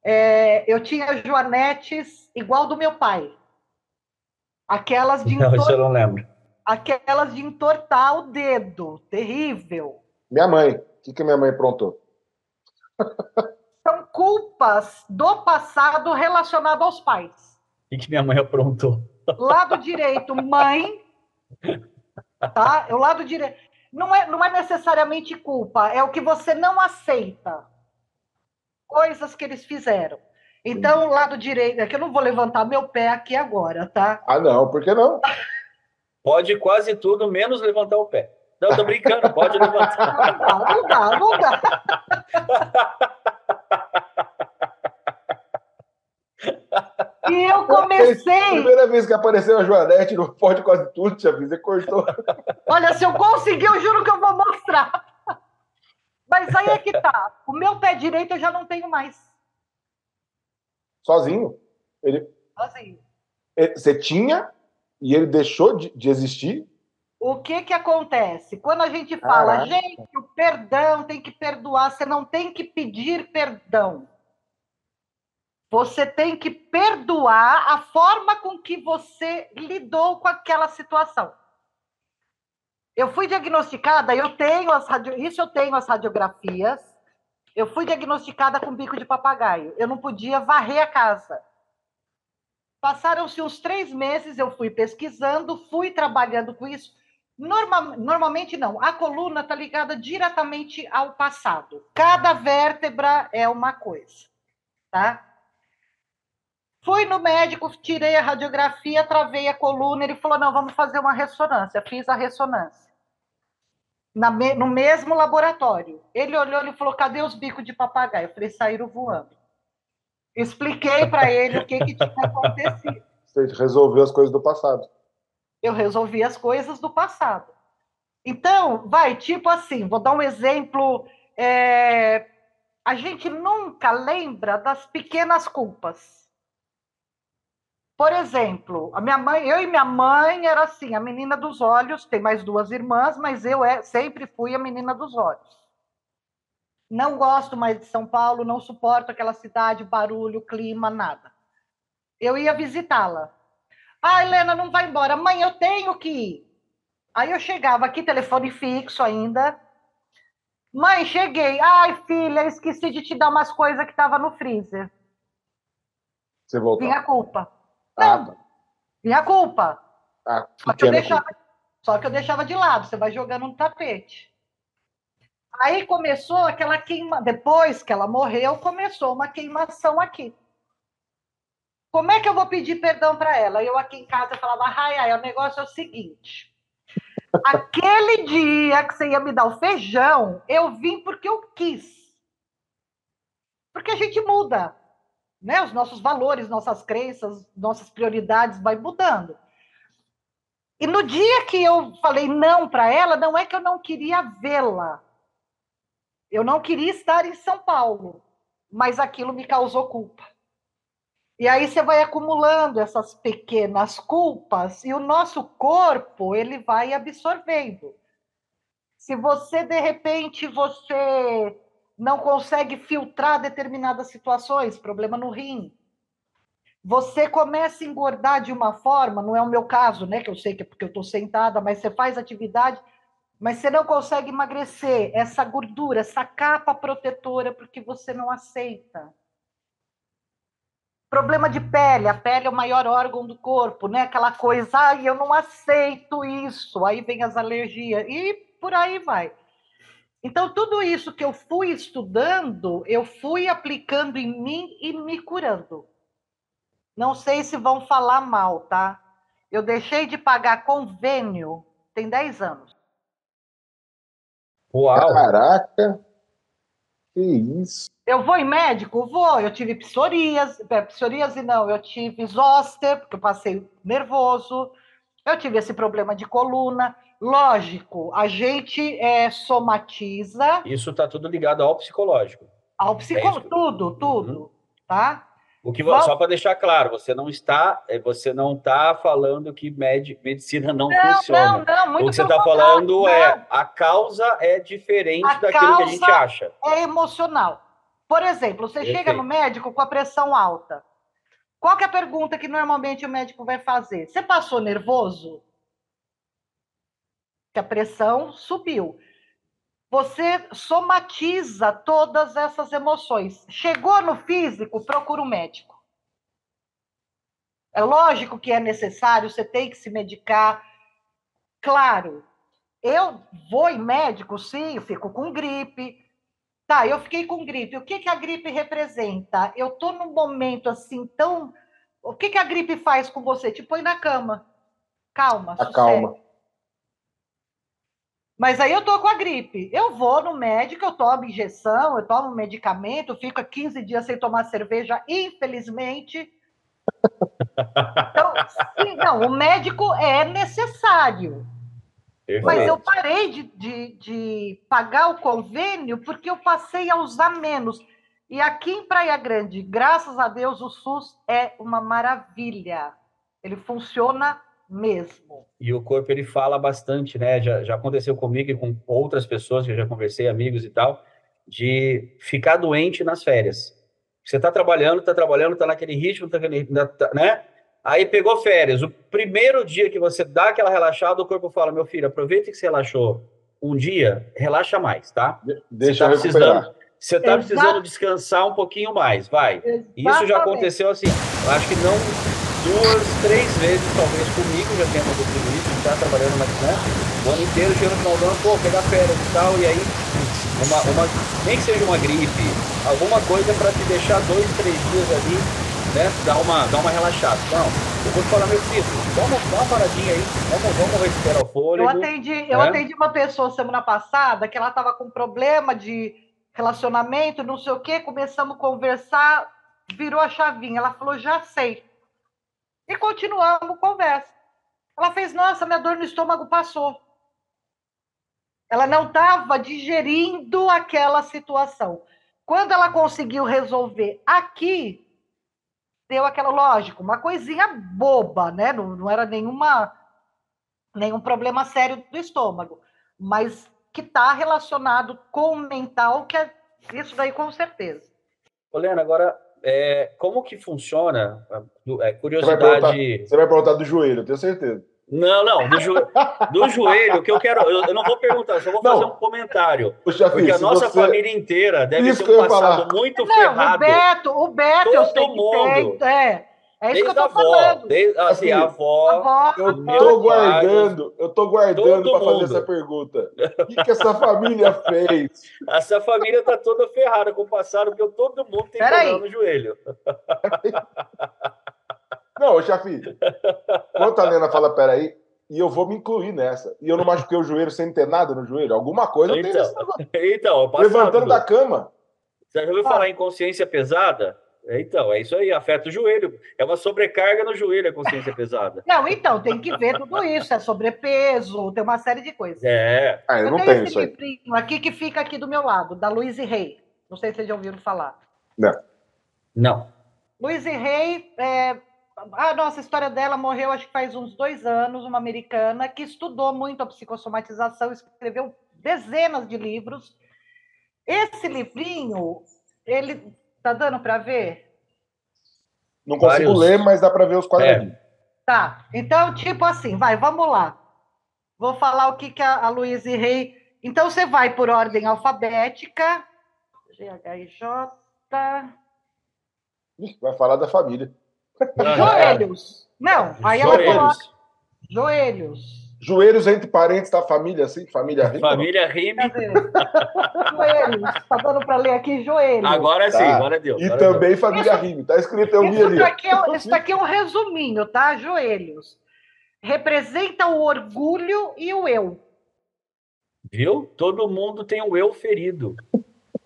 é, eu tinha joanetes igual do meu pai. Aquelas de entortar, não, eu não lembro. Aquelas de entortar o dedo, terrível. Minha mãe. O que, que minha mãe aprontou? São culpas do passado relacionado aos pais. O que, que minha mãe aprontou? Lado direito, mãe. Tá? O lado direito. Não é, não é necessariamente culpa, é o que você não aceita. Coisas que eles fizeram. Então, o lado direito, é que eu não vou levantar meu pé aqui agora, tá? Ah, não, por que não? <laughs> Pode quase tudo, menos levantar o pé. Não, tô brincando, pode levantar. Não dá, não dá, E eu comecei. Primeira vez que apareceu a Joanete no Pode Quase Tudo, Tia Você cortou. Olha, se eu conseguir, eu juro que eu vou mostrar. Mas aí é que tá. O meu pé direito eu já não tenho mais. Sozinho? Ele... Sozinho. Você tinha e ele deixou de, de existir? O que que acontece? Quando a gente fala, Caraca. gente, o perdão tem que perdoar, você não tem que pedir perdão. Você tem que perdoar a forma com que você lidou com aquela situação. Eu fui diagnosticada, eu tenho as radio... isso eu tenho as radiografias. Eu fui diagnosticada com bico de papagaio. Eu não podia varrer a casa. Passaram-se uns três meses, eu fui pesquisando, fui trabalhando com isso Norma, normalmente não. A coluna está ligada diretamente ao passado. Cada vértebra é uma coisa, tá? Fui no médico, tirei a radiografia, travei a coluna. Ele falou: não, vamos fazer uma ressonância. Fiz a ressonância. Na, no mesmo laboratório. Ele olhou e falou: cadê os bicos de papagaio? Eu falei: saíram voando. Expliquei para ele o que, que tinha acontecido. Você resolveu as coisas do passado. Eu resolvi as coisas do passado. Então, vai, tipo assim, vou dar um exemplo. É, a gente nunca lembra das pequenas culpas. Por exemplo, a minha mãe, eu e minha mãe era assim, a menina dos olhos, tem mais duas irmãs, mas eu é, sempre fui a menina dos olhos. Não gosto mais de São Paulo, não suporto aquela cidade, barulho, clima, nada. Eu ia visitá-la. Ah, Helena, não vai embora. Mãe, eu tenho que ir. Aí eu chegava aqui, telefone fixo ainda. Mãe, cheguei. Ai, filha, esqueci de te dar umas coisas que estavam no freezer. Você voltou. Vinha culpa. Ah, não, tá. vinha culpa. Ah, só, que eu deixava, só que eu deixava de lado. Você vai jogando no tapete. Aí começou aquela queima. Depois que ela morreu, começou uma queimação aqui. Como é que eu vou pedir perdão para ela? Eu aqui em casa falava, ai, ai, o negócio é o seguinte. Aquele dia que você ia me dar o feijão, eu vim porque eu quis. Porque a gente muda, né? Os nossos valores, nossas crenças, nossas prioridades vai mudando. E no dia que eu falei não para ela, não é que eu não queria vê-la. Eu não queria estar em São Paulo, mas aquilo me causou culpa. E aí você vai acumulando essas pequenas culpas e o nosso corpo ele vai absorvendo. Se você de repente você não consegue filtrar determinadas situações, problema no rim, você começa a engordar de uma forma, não é o meu caso, né? Que eu sei que é porque eu estou sentada, mas você faz atividade, mas você não consegue emagrecer essa gordura, essa capa protetora, porque você não aceita. Problema de pele, a pele é o maior órgão do corpo, né? Aquela coisa, ai, eu não aceito isso. Aí vem as alergias e por aí vai. Então, tudo isso que eu fui estudando, eu fui aplicando em mim e me curando. Não sei se vão falar mal, tá? Eu deixei de pagar convênio tem 10 anos. Uau! Caraca! Que isso? Eu vou em médico? Vou. Eu tive psoríase, é, psoríase não, eu tive zoster, porque eu passei nervoso. Eu tive esse problema de coluna. Lógico, a gente é, somatiza. Isso está tudo ligado ao psicológico. Ao psicológico, é tudo, tudo, uhum. tá? O que só para deixar claro, você não está, é, você não está falando que med, medicina não, não funciona. Não, não, muito O que você está falando não. é a causa é diferente a daquilo que a gente acha. É emocional. Por exemplo, você Perfeito. chega no médico com a pressão alta. Qual é a pergunta que normalmente o médico vai fazer? Você passou nervoso? Que a pressão subiu. Você somatiza todas essas emoções. Chegou no físico, procura um médico. É lógico que é necessário, você tem que se medicar. Claro, eu vou em médico, sim, fico com gripe, Tá, eu fiquei com gripe. O que, que a gripe representa? Eu tô num momento assim tão. O que, que a gripe faz com você? Te põe na cama. Calma, calma. Mas aí eu tô com a gripe. Eu vou no médico, eu tomo injeção, eu tomo medicamento, fico 15 dias sem tomar cerveja, infelizmente. <laughs> Então, sim, não, o médico é necessário. Mas eu parei de, de, de pagar o convênio porque eu passei a usar menos. E aqui em Praia Grande, graças a Deus, o SUS é uma maravilha. Ele funciona mesmo. E o corpo ele fala bastante, né? Já, já aconteceu comigo e com outras pessoas que eu já conversei, amigos e tal, de ficar doente nas férias. Você está trabalhando, está trabalhando, está naquele ritmo, tá, tá, né? Aí pegou férias. O primeiro dia que você dá aquela relaxada, o corpo fala: meu filho, aproveita que você relaxou um dia, relaxa mais, tá? Deixa você tá precisando, você está precisando descansar um pouquinho mais, vai. Exatamente. Isso já aconteceu assim, acho que não duas, três vezes, talvez comigo já tenha acontecido isso, está trabalhando na né, o ano inteiro, chega no final do ano, pô, pegar férias e tal, e aí uma, uma, nem que seja uma gripe, alguma coisa para te deixar dois, três dias ali, né, dar uma, dar uma relaxada. Não, eu vou te falar, meu filho, dá uma, dá uma paradinha aí, vamos, vamos recuperar o fôlego. Eu atendi, né? eu atendi uma pessoa semana passada que ela estava com problema de relacionamento, não sei o quê, começamos a conversar, virou a chavinha. Ela falou, já sei. E continuamos conversa. Ela fez, nossa, minha dor no estômago passou. Ela não estava digerindo aquela situação. Quando ela conseguiu resolver aqui, deu aquela, lógico, uma coisinha boba, né? Não, não era nenhuma, nenhum problema sério do estômago. Mas que está relacionado com o mental, que é isso daí com certeza. Olena, agora, é, como que funciona? É, curiosidade. Você vai, você vai perguntar do joelho, tenho certeza. Não, não, do, jo... do <laughs> joelho, que eu quero. Eu, não vou perguntar, só vou fazer não. um comentário. Puxa, porque a nossa você... família inteira deve Isso ter um passado falar. muito não, ferrado. O Beto, o Beto, Todo eu sei mundo. Tem, é. É isso desde que eu tô a avó, falando. Desde, assim, a avó. avó eu tô guardando, eu tô guardando para fazer essa pergunta. O que, que essa família fez? <laughs> Essa família tá toda ferrada com o passado, porque todo mundo tem problema no joelho. <laughs> Não, Chafi, quando a Lena fala, peraí, e eu vou me incluir nessa. E eu não machuquei o joelho sem ter nada no joelho? Alguma coisa então, eu <laughs> tenho Então, Levantando da cama. Você já ouviu ah. falar em consciência pesada? Então, é isso aí, afeta o joelho. É uma sobrecarga no joelho a consciência pesada. Não, então, tem que ver tudo isso. É sobrepeso, tem uma série de coisas. É. Ah, eu, eu não tenho, tenho esse livrinho aqui que fica aqui do meu lado, da Louise Rey. Não sei se vocês já ouviram falar. Não. Não. Louise Rey, é... a nossa história dela morreu acho que faz uns dois anos, uma americana que estudou muito a psicossomatização, escreveu dezenas de livros. Esse livrinho, ele Tá dando para ver? Não consigo Vários... ler, mas dá para ver os quadradinhos. É. Tá. Então, tipo assim, vai, vamos lá. Vou falar o que, que a, a Luísa Rei. Então, você vai por ordem alfabética. GHJ. Vai falar da família. Joelhos. Não, aí ela coloca. Joelhos. Joelhos entre parentes da família, assim? Família rima? Família rima. joelhos. Tá dando para ler aqui joelhos. Agora sim, tá. agora deu. E também deu. família isso, rime. Tá escrito eu vi ali. Daqui é, isso daqui é um resuminho, tá? Joelhos. Representa o orgulho e o eu. Viu? Todo mundo tem o eu ferido.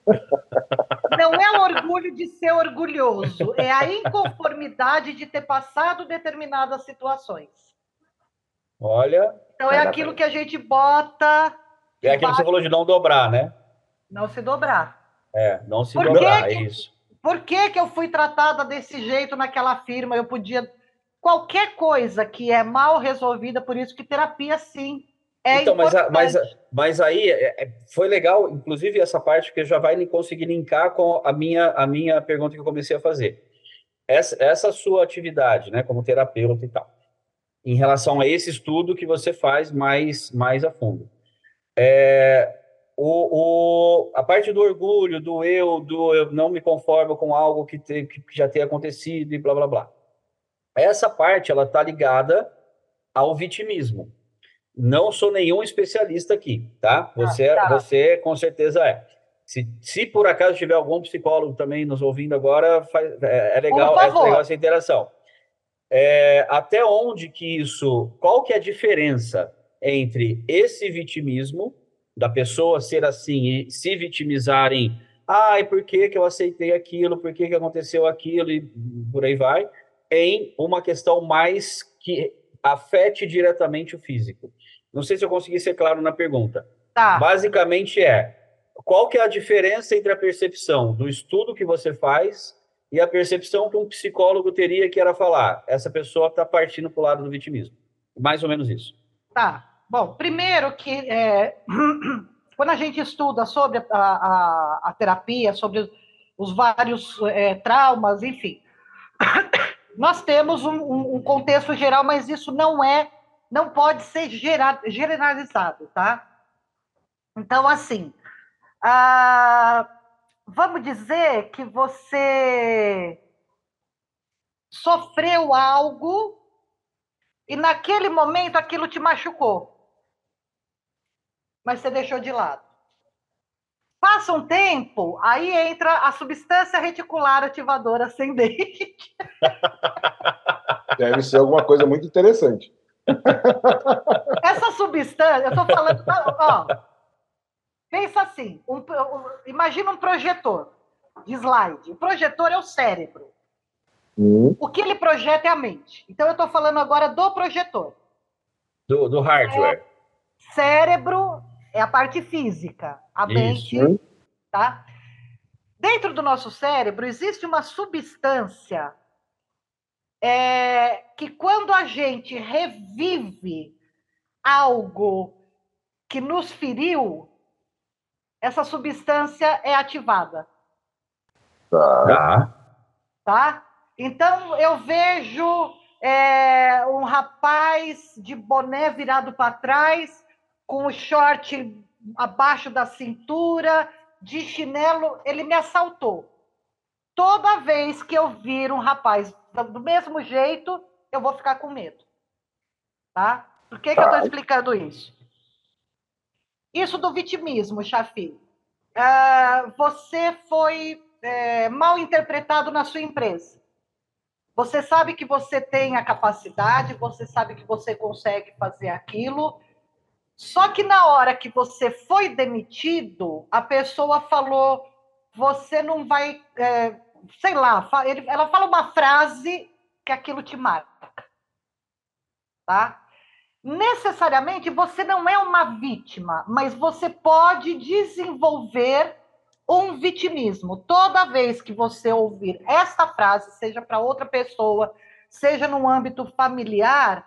<laughs> Não é o orgulho de ser orgulhoso, é a inconformidade de ter passado determinadas situações. Olha. Então é aquilo que a gente bota. É aquilo que você falou de não dobrar, né? Não se dobrar. É, não se por dobrar, que, é isso. Por que, que eu fui tratada desse jeito naquela firma? Eu podia. Qualquer coisa que é mal resolvida, por isso que terapia, sim, é então, mas, mas, mas aí é, é, foi legal, inclusive, essa parte que já vai conseguir linkar com a minha, a minha pergunta que eu comecei a fazer. Essa, essa sua atividade, né, como terapeuta e tal em relação a esse estudo que você faz mais, mais a fundo. É, o, o, a parte do orgulho, do eu, do eu não me conformo com algo que, te, que já tenha acontecido e blá blá blá. Essa parte ela está ligada ao vitimismo. Não sou nenhum especialista aqui, tá? Você, ah, tá. você com certeza é. Se, se por acaso tiver algum psicólogo também nos ouvindo agora, faz, é, é, legal, é legal essa interação. É, até onde que isso, qual que é a diferença entre esse vitimismo, da pessoa ser assim e se vitimizarem, ai, por que, que eu aceitei aquilo, por que, que aconteceu aquilo, e por aí vai, em uma questão mais que afete diretamente o físico. Não sei se eu consegui ser claro na pergunta. Tá. Basicamente é, qual que é a diferença entre a percepção do estudo que você faz e a percepção que um psicólogo teria que era falar, essa pessoa está partindo para o lado do vitimismo. Mais ou menos isso. Tá. Bom, primeiro que é, <clears throat> quando a gente estuda sobre a, a, a terapia, sobre os vários é, traumas, enfim, <clears throat> nós temos um, um, contexto geral, mas isso não é, não pode ser generalizado, tá? Então, assim, a vamos dizer que você sofreu algo e naquele momento aquilo te machucou. Mas você deixou de lado. Passa um tempo, aí entra a substância reticular ativadora ascendente. <laughs> Deve ser alguma coisa muito interessante. <laughs> Essa substância, eu estou falando, ó, pensa assim, um, um, imagina um projetor de slide. O projetor é o cérebro. Hum. O que ele projeta é a mente. Então, eu estou falando agora do projetor. Do, do hardware. É, cérebro é a parte física. A Isso. mente. Tá? Dentro do nosso cérebro existe uma substância é, que, quando a gente revive algo que nos feriu, essa substância é ativada. Tá. Tá? Então, eu vejo é, um rapaz de boné virado para trás, com o short abaixo da cintura, de chinelo, ele me assaltou. Toda vez que eu vir um rapaz do mesmo jeito, eu vou ficar com medo. Tá? Por que, tá. que eu estou tá. explicando isso? Isso do vitimismo, Chafi. Uh, você foi é, mal interpretado na sua empresa. Você sabe que você tem a capacidade, você sabe que você consegue fazer aquilo. Só que na hora que você foi demitido, a pessoa falou: você não vai. É, sei lá, ela fala uma frase que aquilo te marca. Tá? Necessariamente você não é uma vítima, mas você pode desenvolver um vitimismo. Toda vez que você ouvir esta frase, seja para outra pessoa, seja no âmbito familiar,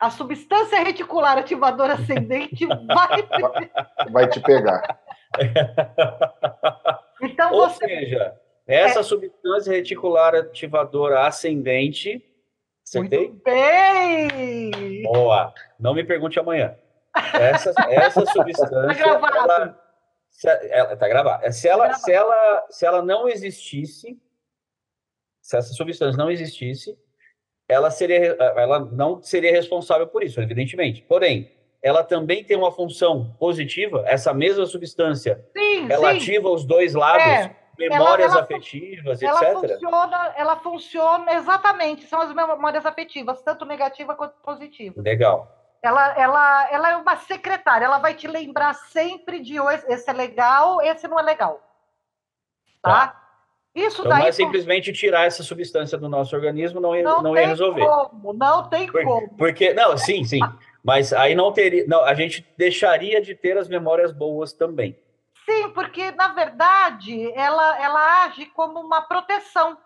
a substância reticular ativadora ascendente <laughs> vai vai te pegar. <laughs> Então Ou você... seja, essa é... substância reticular ativadora ascendente, acertei? Muito bem! Boa. Não me pergunte amanhã. Essa, essa <laughs> substância, tá ela, se ela tá gravada. Se ela, tá se ela, se ela não existisse, se essa substância não existisse, ela seria, ela não seria responsável por isso, evidentemente. Porém, ela também tem uma função positiva. Essa mesma substância, sim, ela sim. ativa os dois lados. É, memórias ela, ela, afetivas, ela etc. Funciona, ela funciona exatamente, são as memórias afetivas, tanto negativa quanto positiva. Legal. Ela, ela, ela é uma secretária, ela vai te lembrar sempre de esse é legal, esse não é legal. Tá? tá. Isso então, daí. Não é simplesmente tirar essa substância do nosso organismo, não ia, não, não ia resolver. Como, não tem Por, como. Porque, não, sim, sim. Mas aí não teria. Não, a gente deixaria de ter as memórias boas também. Sim, porque, na verdade, ela, ela age como uma proteção.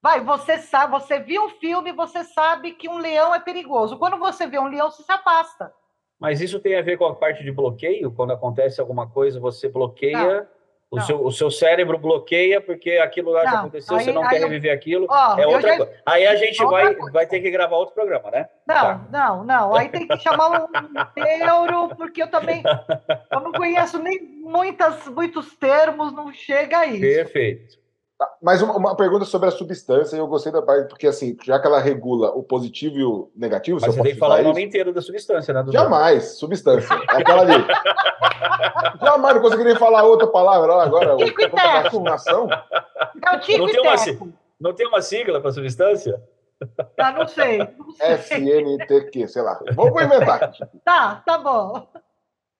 Vai, você sabe, você viu um filme, você sabe que um leão é perigoso. Quando você vê um leão, você se afasta. Mas isso tem a ver com a parte de bloqueio? Quando acontece alguma coisa, você bloqueia, o, Seu, o seu cérebro bloqueia porque aquilo lá não. já aconteceu, aí, você não quer eu... reviver aquilo, é outra já... coisa. Aí a gente vai, vai ter que gravar outro programa, né? Não, tá. não, não. Aí tem que chamar um neuro, porque eu também eu não conheço nem muitas, muitos termos, não chega a isso. Perfeito. Tá, mas uma, uma, pergunta sobre a substância, eu gostei da parte, porque assim, já que ela regula o positivo e o negativo. Mas você tem que falar o nome inteiro da substância, né? Jamais, substância. É aquela ali. <laughs> Jamais não conseguiria falar outra palavra agora. Tico e teco. É o tico não, tem uma, não tem uma sigla para substância? Ah, não sei. <laughs> Não sei. SNTQ, sei lá. Vamos inventar. Tá, tá bom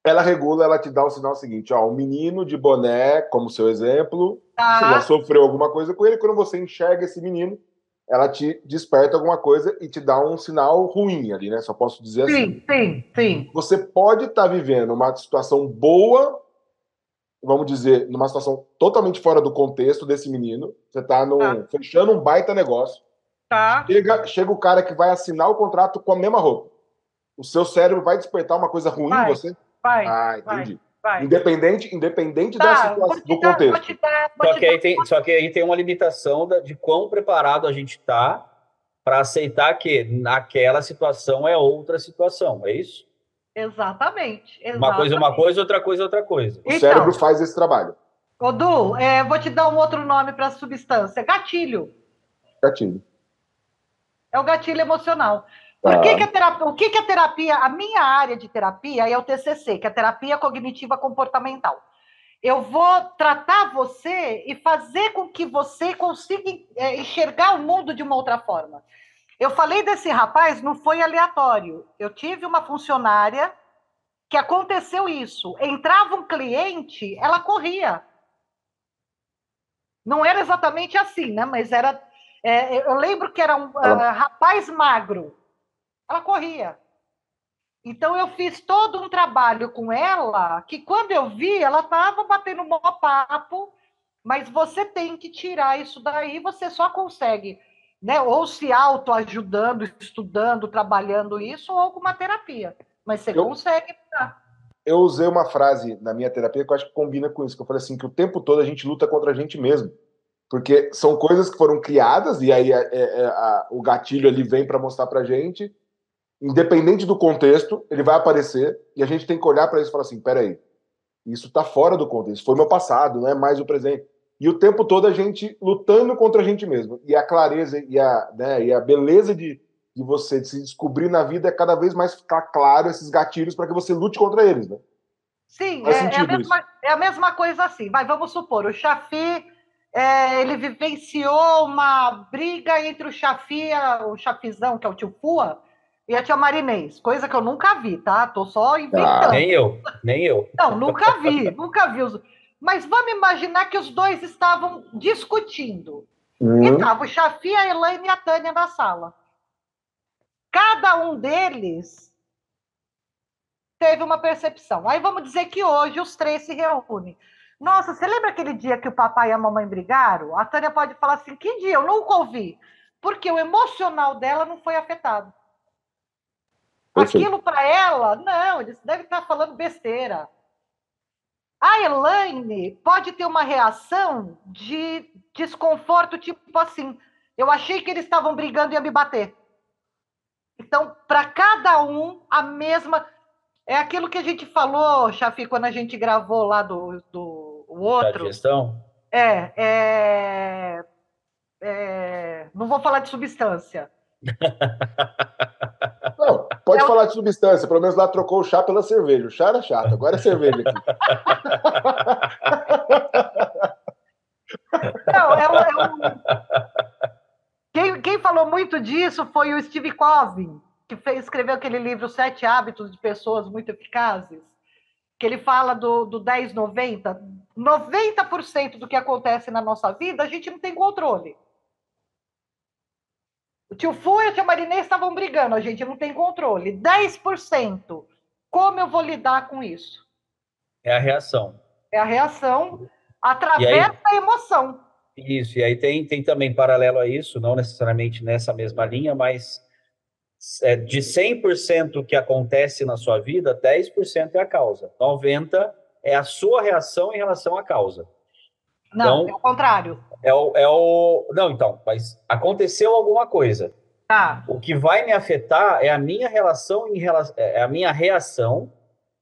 ela regula, ela te dá o sinal seguinte: ó, um menino de boné, como seu exemplo, tá. você já sofreu alguma coisa com ele, quando você enxerga esse menino, ela te desperta alguma coisa e te dá um sinal ruim ali, né? Só posso dizer sim, assim. Sim, sim. Você pode estar tá vivendo uma situação boa, vamos dizer, numa situação totalmente fora do contexto desse menino. Você está tá. fechando um baita negócio. Tá. Chega, chega o cara que vai assinar o contrato com a mesma roupa. O seu cérebro vai despertar uma coisa ruim em você? Vai. Ah, entendi. Vai, Independente, independente tá, da situação, do dar, contexto. Dar, só, que aí tem, só que aí tem uma limitação de quão preparado a gente está para aceitar que naquela situação é outra situação, é isso? Exatamente, exatamente. Uma coisa é uma coisa, outra coisa é outra coisa. O então, cérebro faz esse trabalho. Ô, Du, é, vou te dar um outro nome para a substância: gatilho. Gatilho. É o gatilho emocional. Por que, que, a terapia, o que, que a terapia, a minha área de terapia é o TCC, que é a terapia cognitiva comportamental. Eu vou tratar você e fazer com que você consiga é, enxergar o mundo de uma outra forma. Eu falei desse rapaz, não foi aleatório. Eu tive uma funcionária que aconteceu isso. Entrava um cliente, ela corria. Não era exatamente assim, né? Mas era. É, eu lembro que era um uh, rapaz magro. Ela corria. Então eu fiz todo um trabalho com ela que quando eu vi, ela estava batendo um bom papo, mas você tem que tirar isso daí, você só consegue, né? Ou se autoajudando, estudando, trabalhando isso, ou com uma terapia. Mas você eu, consegue mudar. Eu usei uma frase na minha terapia que eu acho que combina com isso, que eu falei assim, que o tempo todo a gente luta contra a gente mesmo. Porque são coisas que foram criadas, e aí é, é, é a, o gatilho ali vem para mostrar pra gente, independente do contexto, ele vai aparecer e a gente tem que olhar para isso e falar assim: peraí, isso está fora do contexto, foi meu passado, não é mais o presente. E o tempo todo a gente lutando contra a gente mesmo. E a clareza e a, né, e a beleza de, de você de se descobrir na vida é cada vez mais ficar claro esses gatilhos para que você lute contra eles, né? Sim, é, é, a mesma, é, a mesma, coisa assim. Mas vamos supor, o Chafi, é, ele vivenciou uma briga entre o Chafi, o Chafizão, que é o tio Fua, e a tia Marinês, coisa que eu nunca vi, tá? Tô só inventando. Ah, nem eu, nem eu. Não, nunca vi, <laughs> nunca vi. Os... Mas vamos imaginar que os dois estavam discutindo. Hum. E tava o Chafi, a Elaine e a Tânia na sala. Cada um deles teve uma percepção. Aí vamos dizer que hoje os três se reúnem. Nossa, você lembra aquele dia que o papai e a mamãe brigaram? A Tânia pode falar assim: que dia? Eu nunca ouvi. Porque o emocional dela não foi afetado. Aquilo para ela, não, eles devem estar falando besteira. A Elaine pode ter uma reação de desconforto, tipo assim: eu achei que eles estavam brigando e ia me bater. Então, para cada um, a mesma. É aquilo que a gente falou, Chafi, quando a gente gravou lá do, do outro. Da gestão? É, é, é. Não vou falar de substância. <laughs> Pode é falar de substância, pelo menos lá trocou o chá pela cerveja. O chá era chato, agora é cerveja aqui. Não, é um, é um... Quem, quem, falou muito disso foi o Steve Covey, que fez, escreveu aquele livro Sete Hábitos de Pessoas Muito Eficazes, que ele fala do, do 10-90. 90% do que acontece na nossa vida a gente não tem controle. O tio Fu e a tia Marinês estavam brigando, a gente não tem controle. 10%. Como eu vou lidar com isso? É a reação. É a reação através aí, da emoção. Isso, e aí tem, tem também paralelo a isso, não necessariamente nessa mesma linha, mas é, de 100% que acontece na sua vida, 10% é a causa. 90% é a sua reação em relação à causa. Não, então, é o contrário. É o, é o. Não, então, mas aconteceu alguma coisa. Tá. O que vai me afetar é a minha relação em relação, é a minha reação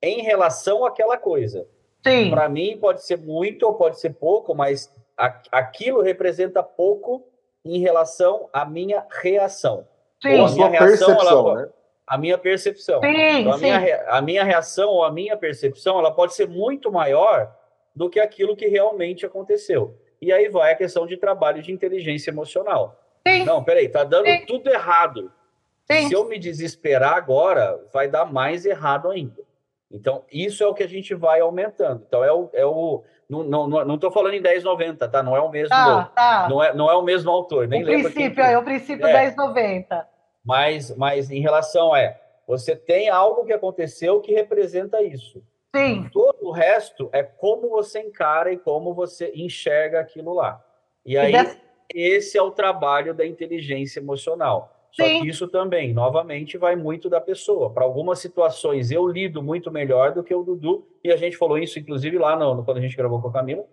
em relação àquela coisa. Sim. Para mim pode ser muito ou pode ser pouco, mas a, aquilo representa pouco em relação à minha reação. Sim. Ou a minha reação, percepção, ela, né? a minha percepção. Sim, então, a, sim. Minha, a minha reação ou a minha percepção, ela pode ser muito maior do que aquilo que realmente aconteceu. E aí vai a questão de trabalho de inteligência emocional. Sim. Não, peraí, tá dando Sim. tudo errado. Sim. Se eu me desesperar agora, vai dar mais errado ainda. Então, isso é o que a gente vai aumentando. Então, é o. É o não estou falando em 10,90, tá? Não é o mesmo. Tá, tá. Não, é, não é o mesmo autor. Nem o princípio, é o princípio é. 10,90. Mas, mas em relação é, você tem algo que aconteceu que representa isso. Sim. Todo o resto é como você encara e como você enxerga aquilo lá. E aí, esse é o trabalho da inteligência emocional. Só Sim. que isso também, novamente, vai muito da pessoa. Para algumas situações, eu lido muito melhor do que o Dudu, e a gente falou isso, inclusive, lá no, quando a gente gravou com a Camila.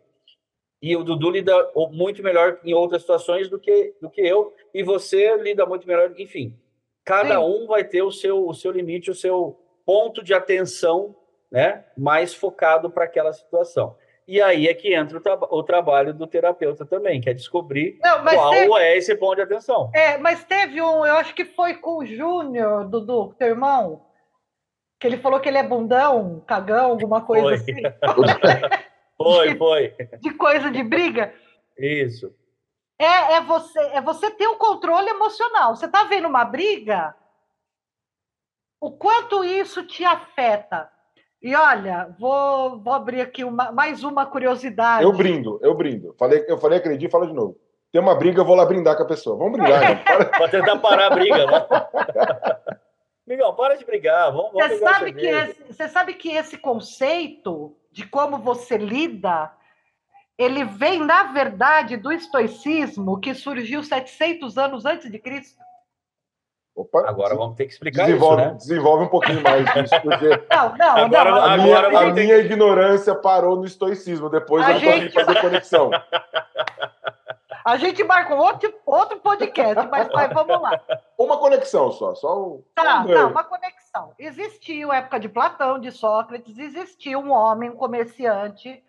E o Dudu lida muito melhor em outras situações do que, do que eu, e você lida muito melhor, enfim. Cada Sim. um vai ter o seu, o seu limite, o seu ponto de atenção né, mais focado para aquela situação. E aí é que entra o, tra o, trabalho do terapeuta também, que é descobrir Não, qual teve... é esse ponto de atenção. É, mas teve um, eu acho que foi com o Júnior, Dudu, teu irmão, que ele falou que ele é bundão, cagão, alguma coisa foi. assim. <laughs> foi, foi. De coisa de briga. Isso. É, é, você, é você ter o um controle emocional. Você está vendo uma briga, o quanto isso te afeta. E olha, vou, vou abrir aqui uma, mais uma curiosidade. Eu brindo, eu brindo. Falei, eu falei e falo de novo. Tem uma briga, eu vou lá brindar com a pessoa. Vamos brindar. Né? <laughs> Para tentar parar a briga, né? <laughs> Miguel, para de brigar. Vamos, vamos você, sabe que esse, você sabe que esse conceito de como você lida, ele vem, na verdade, do estoicismo que surgiu 700 anos antes de Cristo. Opa, Agora vamos ter que explicar desenvolve, isso, né? Desenvolve um pouquinho mais disso, porque <laughs> não, não, agora, não, a, minha, a minha ignorância parou no estoicismo. Depois a eu gente... fazer conexão. <laughs> A gente marca outro, outro podcast, mas, mas vamos lá. Uma conexão só, só um. Tá, tá, uma conexão. Existiu, época de Platão, de Sócrates, existiu um homem, um comerciante,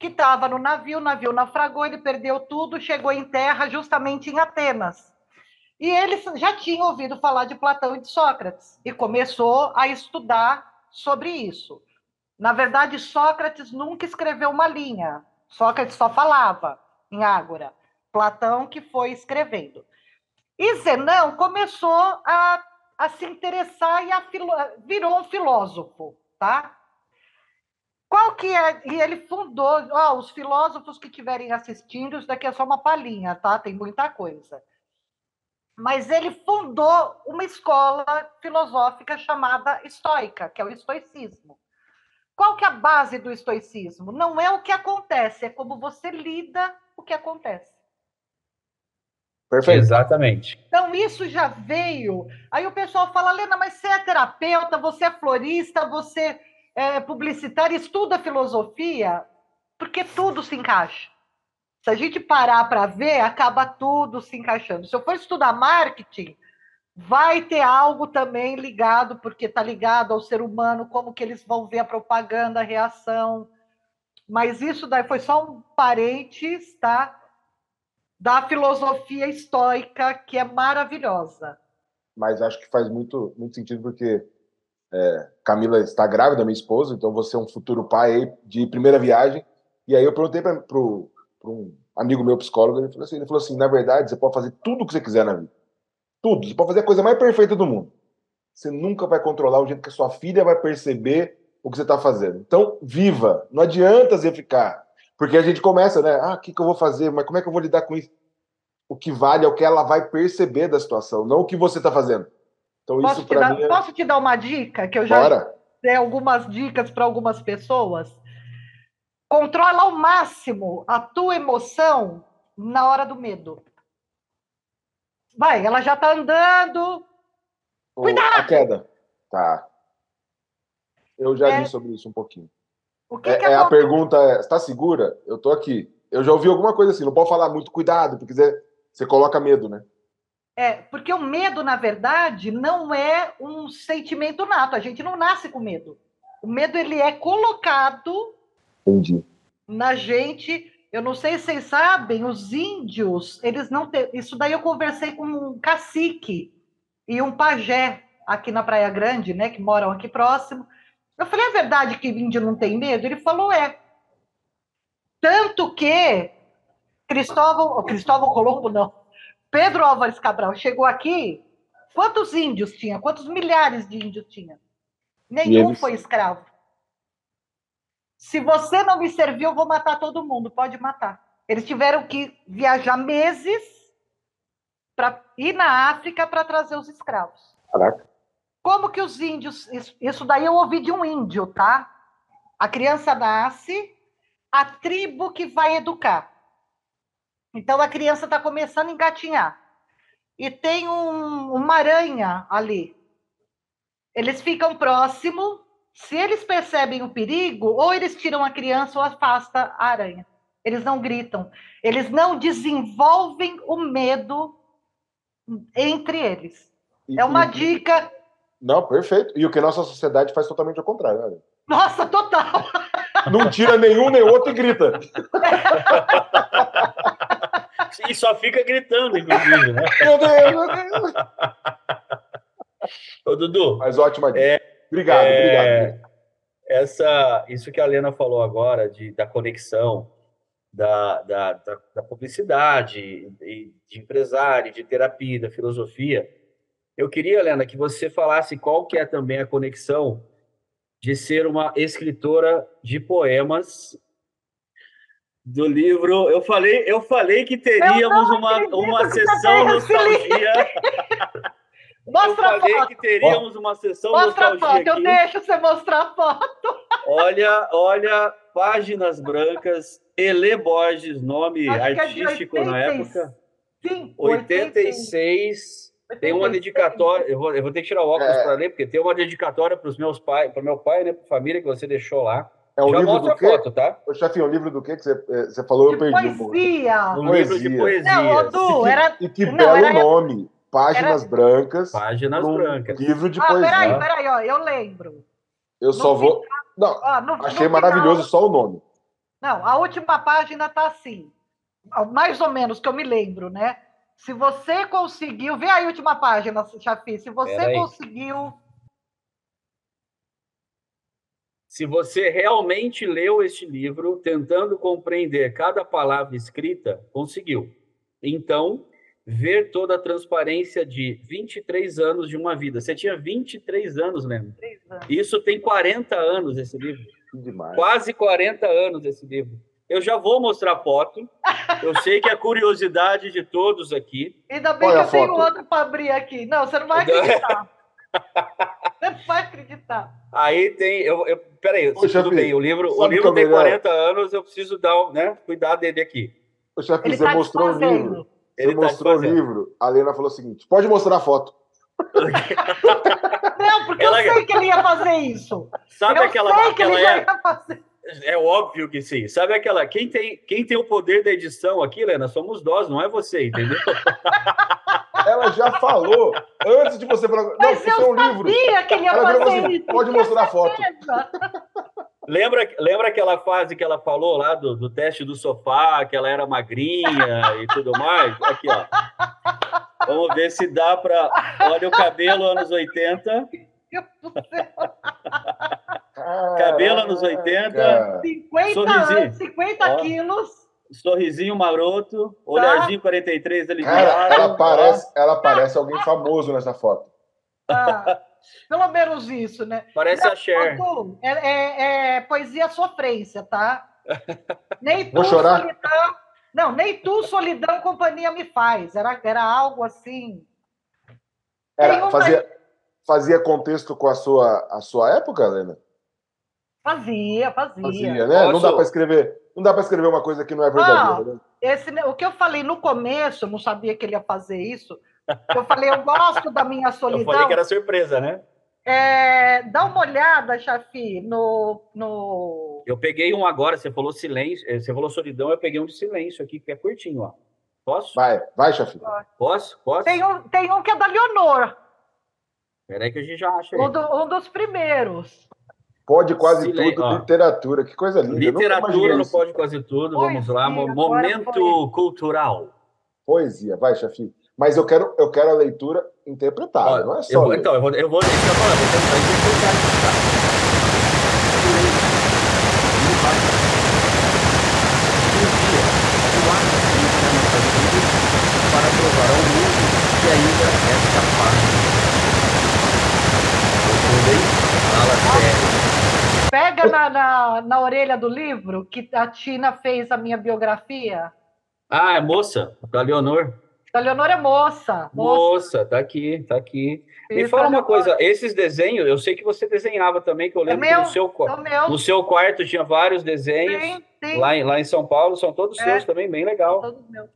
que estava no navio, o navio naufragou, ele perdeu tudo, chegou em terra justamente em Atenas. E ele já tinha ouvido falar de Platão e de Sócrates e começou a estudar sobre isso. Na verdade, Sócrates nunca escreveu uma linha. Sócrates só falava em Ágora. Platão que foi escrevendo. E Zenão começou a, a se interessar e filo, virou um filósofo, tá? Qual que é? E ele fundou, ó, os filósofos que estiverem assistindo, isso daqui é só uma palhinha, tá? Tem muita coisa. Mas ele fundou uma escola filosófica chamada estoica, que é o estoicismo. Qual que é a base do estoicismo? Não é o que acontece, é como você lida o que acontece. Perfeito. Exatamente. Então, isso já veio. Aí o pessoal fala, Lena, mas você é terapeuta, você é florista, você é publicitário, estuda filosofia, porque tudo se encaixa. Se a gente parar para ver, acaba tudo se encaixando. Se eu for estudar marketing, vai ter algo também ligado, porque está ligado ao ser humano, como que eles vão ver a propaganda, a reação. Mas isso daí foi só um parênteses, tá? da filosofia estoica, que é maravilhosa. Mas acho que faz muito, muito sentido, porque é, Camila está grávida, minha esposa, então você é um futuro pai de primeira viagem. E aí eu perguntei para um amigo meu psicólogo, ele falou, assim, ele falou assim: na verdade, você pode fazer tudo o que você quiser na vida. Tudo. Você pode fazer a coisa mais perfeita do mundo. Você nunca vai controlar o jeito que a sua filha vai perceber o que você está fazendo. Então, viva. Não adianta você ficar porque a gente começa, né? Ah, o que, que eu vou fazer? Mas como é que eu vou lidar com isso? O que vale é o que ela vai perceber da situação, não o que você está fazendo. Então, posso isso para mim. É... Posso te dar uma dica? Que eu já Bora. dei algumas dicas para algumas pessoas. Controla ao máximo a tua emoção na hora do medo. Vai, ela já está andando. Cuidado! A queda. Tá. Eu já é... li sobre isso um pouquinho. O que é, que é a pergunta é: está segura? Eu estou aqui. Eu já ouvi alguma coisa assim, não pode falar muito cuidado, porque você, você coloca medo, né? É, porque o medo, na verdade, não é um sentimento nato. A gente não nasce com medo. O medo ele é colocado Entendi. na gente. Eu não sei se vocês sabem, os índios, eles não têm. Isso daí eu conversei com um cacique e um pajé aqui na Praia Grande, né, que moram aqui próximo. Eu falei, é verdade que índio não tem medo? Ele falou, é. Tanto que Cristóvão, Cristóvão Colombo não, Pedro Álvares Cabral chegou aqui, quantos índios tinha? Quantos milhares de índios tinha? Nenhum eles... foi escravo. Se você não me serviu, eu vou matar todo mundo, pode matar. Eles tiveram que viajar meses para ir na África para trazer os escravos. Caraca. Como que os índios. Isso daí eu ouvi de um índio, tá? A criança nasce, a tribo que vai educar. Então a criança está começando a engatinhar. E tem um, uma aranha ali. Eles ficam próximo. Se eles percebem o perigo, ou eles tiram a criança ou afasta a aranha. Eles não gritam. Eles não desenvolvem o medo entre eles. E, é uma e, dica não, perfeito. E o que a nossa sociedade faz totalmente ao contrário. Olha. Nossa, total! <laughs> não tira nenhum nem outro e grita. E só fica gritando, inclusive, né? Meu Deus, meu Deus. Ô, Dudu. Mas ótima dica. É, obrigado, é, obrigado. Essa, isso que a Lena falou agora, de, da conexão da, da, da, da publicidade, de, de empresário, de terapia, da filosofia, eu queria, Helena, que você falasse qual que é também a conexão de ser uma escritora de poemas do livro. Eu falei, eu falei que teríamos uma, uma sessão nostalgia. <laughs> Mostra eu falei foto. que teríamos uma sessão Mostra nostalgia. Mostra foto, aqui. eu deixo você mostrar a foto. Olha, olha, páginas brancas, Ele Borges, nome Acho é artístico é na época. Sim, 86. 86 tem uma dedicatória, eu vou, eu vou ter que tirar o óculos é. para ler, porque tem uma dedicatória para os meus pais, para meu pai, né, para a família que você deixou lá. É um Já livro do quê? Foto, tá? Ô, chefinho, um livro do quê que você, eh, você falou? De eu perdi poesia. Um, um livro de poesia. Não, Du, <laughs> era... E que, belo era... nome. Páginas era... brancas. Páginas brancas. Livro de ah, poesia. Peraí, peraí, ó, eu lembro. Eu no só vou. Não, ó, no, achei no maravilhoso final... só o nome. Não, a última página tá assim. Mais ou menos, que eu me lembro, né? Se você conseguiu. Vê aí a última página, Chafi. Se você conseguiu. Se você realmente leu este livro, tentando compreender cada palavra escrita, conseguiu. Então, ver toda a transparência de 23 anos de uma vida. Você tinha 23 anos, lembra? Isso tem 40 anos, esse livro. Demais. Quase 40 anos esse livro. Eu já vou mostrar a foto. Eu sei que é curiosidade de todos aqui. Ainda bem Olha que eu tenho outro para abrir aqui. Não, você não vai acreditar. <laughs> você não vai acreditar. Aí tem. Eu, eu, peraí, Poxa, tudo bem. O livro, o livro tem 40 anos, eu preciso dar, né, cuidar dele aqui. Chefe, você tá mostrou o livro. Ele tá mostrou o livro. A Lena falou o seguinte: pode mostrar a foto. <laughs> não, porque ela... eu sei que ele ia fazer isso. Sabe eu aquela. Sei aquela que ele é... ia fazer. É óbvio que sim. Sabe aquela. Quem tem, quem tem o poder da edição aqui, Lena, somos nós, não é você, entendeu? <laughs> Ela já falou antes de você falar. Não, Mas eu é um livro. que ele ia fazer assim, isso. Pode mostrar a foto. <laughs> Lembra, lembra aquela fase que ela falou lá do, do teste do sofá, que ela era magrinha e tudo mais? Aqui, ó. Vamos ver se dá para. Olha o cabelo, anos 80. Meu Deus do céu. Cabelo anos 80. 50 sorrisinho. anos, 50 Ó, quilos. Sorrisinho maroto, olharzinho 43 ali Cara, ela parece, ela parece alguém famoso nessa foto. Ah, pelo menos isso, né? Parece a Cher. É, é, é, poesia sofrência, tá? <laughs> Nem tu, Vou chorar? solidão. Não, nem tu, solidão, companhia me faz. Era, era algo assim. Era, fazia, fazia contexto com a sua, a sua época, Helena? Fazia, fazia. Fazia, né? Posso... Não dá para escrever, não dá para escrever uma coisa que não é verdadeira. Não, né? esse, o que eu falei no começo, eu não sabia que ele ia fazer isso. Eu falei, eu gosto da minha solidão. <laughs> Eu falei que era surpresa, né? É, dá uma olhada, Chafi, no, no. Eu peguei um agora, você falou silêncio, eh, você falou solidão, eu peguei um de silêncio aqui, que é curtinho, ó. Posso? Vai, vai, Chafi. Posso? Posso? Tem um, tem um que é da Leonor. Peraí que a gente já acha. Um, do, um dos primeiros. Pode quase tudo, ó. literatura, que coisa linda. Literatura não pode quase tudo, Poesia, vamos lá, momento cultural. Poesia, vai, chefe. Mas eu quero, eu quero a leitura interpretada, não é só. Eu vou, então, eu vou, eu vou deixar falar, vou tentar interpretar. para provar ao mundo que ainda é capaz. Eu fala sério. Pega na, na, na, orelha do livro que a Tina fez a minha biografia. Ah, é moça, da Leonor. Da Leonor é moça. Moça, moça tá aqui, tá aqui. Me fala uma coisa, esses desenhos, eu sei que você desenhava também, que eu lembro é meu, que no seu, é no seu quarto tinha vários desenhos. Sim, sim. Lá, em, lá em São Paulo, são todos é, seus também, bem legal. Todos meus.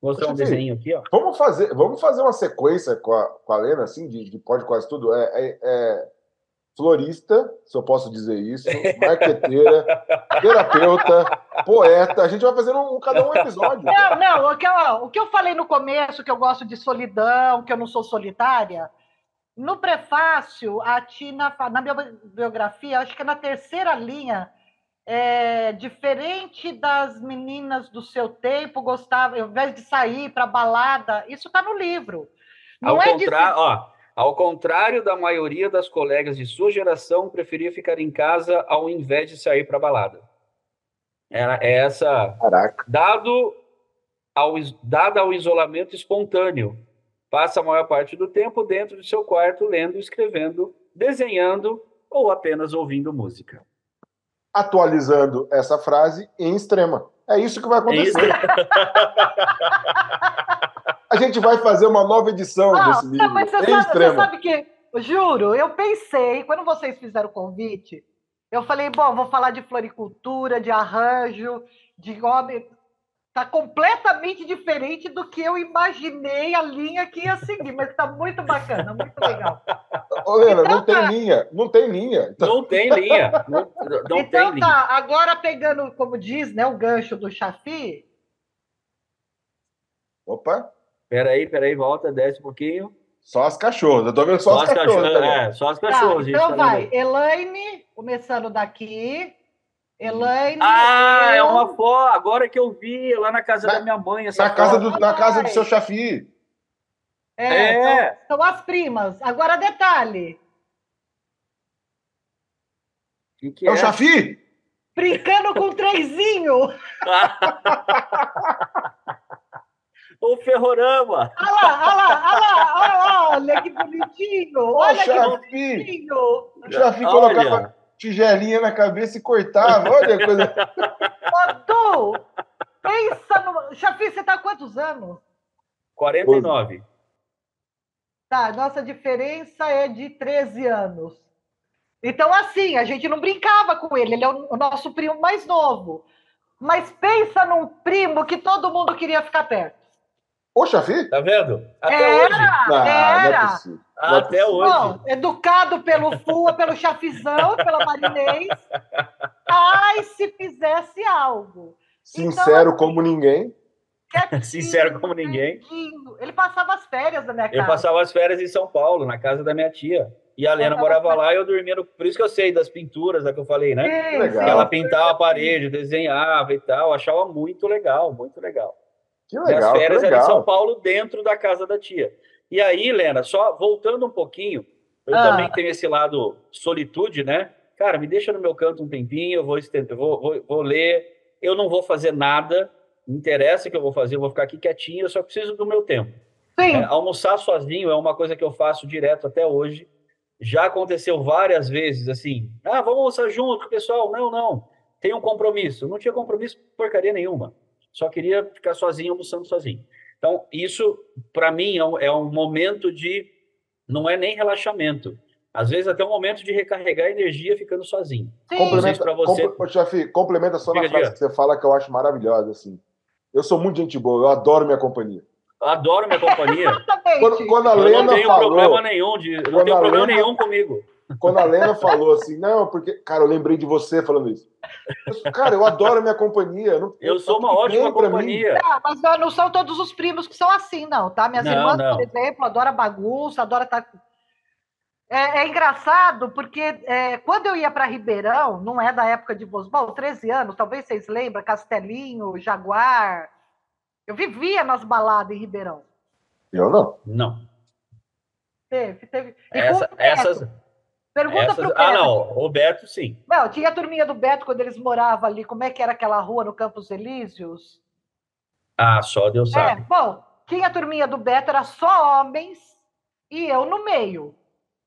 Mostrar um desenho aqui, ó. Vamos fazer, vamos fazer uma sequência com a, com a Lena, assim, de, de pode quase tudo. É, é, é florista, se eu posso dizer isso, marqueteira, terapeuta, poeta. A gente vai fazendo um, cada um episódio. Não, não, o que, eu, o que eu falei no começo, que eu gosto de solidão, que eu não sou solitária, no prefácio, a Tina, na minha biografia, acho que é na terceira linha, é, diferente das meninas do seu tempo, gostava, ao invés de sair para balada, isso está no livro. Não ao, é contra... de... ó, ao contrário da maioria das colegas de sua geração, preferia ficar em casa ao invés de sair para balada. Era essa. Caraca. Dado ao, dado ao isolamento espontâneo, passa a maior parte do tempo dentro de seu quarto, lendo, escrevendo, desenhando ou apenas ouvindo música atualizando essa frase em extrema. É isso que vai acontecer. <laughs> a gente vai fazer uma nova edição ah, desse livro. Não, mas você, sabe, você sabe que, juro, eu pensei, quando vocês fizeram o convite, eu falei, bom, vou falar de floricultura, de arranjo, de homem Está completamente diferente do que eu imaginei a linha que ia seguir, mas está muito bacana, muito legal. Ô, Lena, então, não tem tá. linha, não tem linha. Então... Não tem linha. Não, não então tem tá, linha. agora pegando, como diz, né, o gancho do Chafi. Opa. Peraí, peraí, volta, desce um pouquinho. Só as cachorras, eu tô vendo só, só as, as cachorras. cachorras é, só as cachorras. Tá, então vai, Elaine, começando daqui. Elaine. Ah, eu... é uma foto. Agora que eu vi lá na casa na, da minha mãe. na, casa do, na casa do seu Chafi. É, é. São, são, as primas. Agora, detalhe. Que que é, é o Chafi? Brincando com o trenzinho. <laughs> o Ferrorama. Olha lá, olha lá, olha lá, olha lá, olha que bonitinho. Olha que bonitinho. O Chafi colocava tigelinha na cabeça e cortava. Olha a coisa. Madu, pensa no. Chafi, você tá quantos anos? 49. Tá, nossa diferença é de 13 anos. Então, assim, a gente não brincava com ele, ele é o nosso primo mais novo. Mas pensa num primo que todo mundo queria ficar perto. Ô, Chafi? Tá vendo? Até era, hoje. Não, era. Não é até hoje. Não, educado pelo FUA, pelo chafizão, pela marinês. Ai, se fizesse algo. Sincero então, como ninguém. Quietinho, Sincero como ninguém. Ele passava as férias na minha casa. Ele passava as férias em São Paulo, na casa da minha tia. E a Lena morava lá e eu dormia no... Por isso que eu sei das pinturas, é que eu falei, né? Sim, legal. Que ela pintava a parede, desenhava e tal. Eu achava muito legal, muito legal. Que legal. E as férias eram em São Paulo, dentro da casa da tia. E aí, Lena, só voltando um pouquinho, eu ah. também tenho esse lado solitude, né? Cara, me deixa no meu canto um tempinho, eu vou, vou, vou, vou ler, eu não vou fazer nada, não interessa o que eu vou fazer, eu vou ficar aqui quietinho, eu só preciso do meu tempo. É, almoçar sozinho é uma coisa que eu faço direto até hoje. Já aconteceu várias vezes assim, ah, vamos almoçar junto, pessoal. Não, não, tem um compromisso. Não tinha compromisso porcaria nenhuma. Só queria ficar sozinho, almoçando sozinho. Então, isso, para mim, é um, é um, momento de. Não é nem relaxamento. Às vezes, até um momento de recarregar energia ficando sozinho. Complementa, para você. Compl chefe, complementa só na frase que você fala que eu acho maravilhosa. Assim. Eu sou muito gente boa, eu adoro minha companhia. adoro minha companhia. <laughs> quando, quando, a Lena eu não tenho falou, problema nenhum, de, não tenho problema Lena, nenhum comigo. Quando a Lena falou assim, não, porque, cara, eu lembrei de você falando isso. Cara, eu adoro a minha companhia. Não, eu sou uma ótima companhia. Não, mas não são todos os primos que são assim, não, tá? Minhas não, irmãs, não. por exemplo, adoram bagunça, adoram estar. Tá... É, é, engraçado porque é, quando eu ia para Ribeirão, não é da época de Bosbal, 13 anos, talvez vocês lembram, Castelinho, Jaguar. Eu vivia nas baladas em Ribeirão. Eu não. Não. Teve, teve. Essa, essas, Pergunta Essas... pro Beto. Ah, não, o Beto sim. Não, tinha a turminha do Beto quando eles moravam ali, como é que era aquela rua no Campos Elíseos? Ah, só Deus sabe. É, bom, tinha a turminha do Beto, era só homens e eu no meio.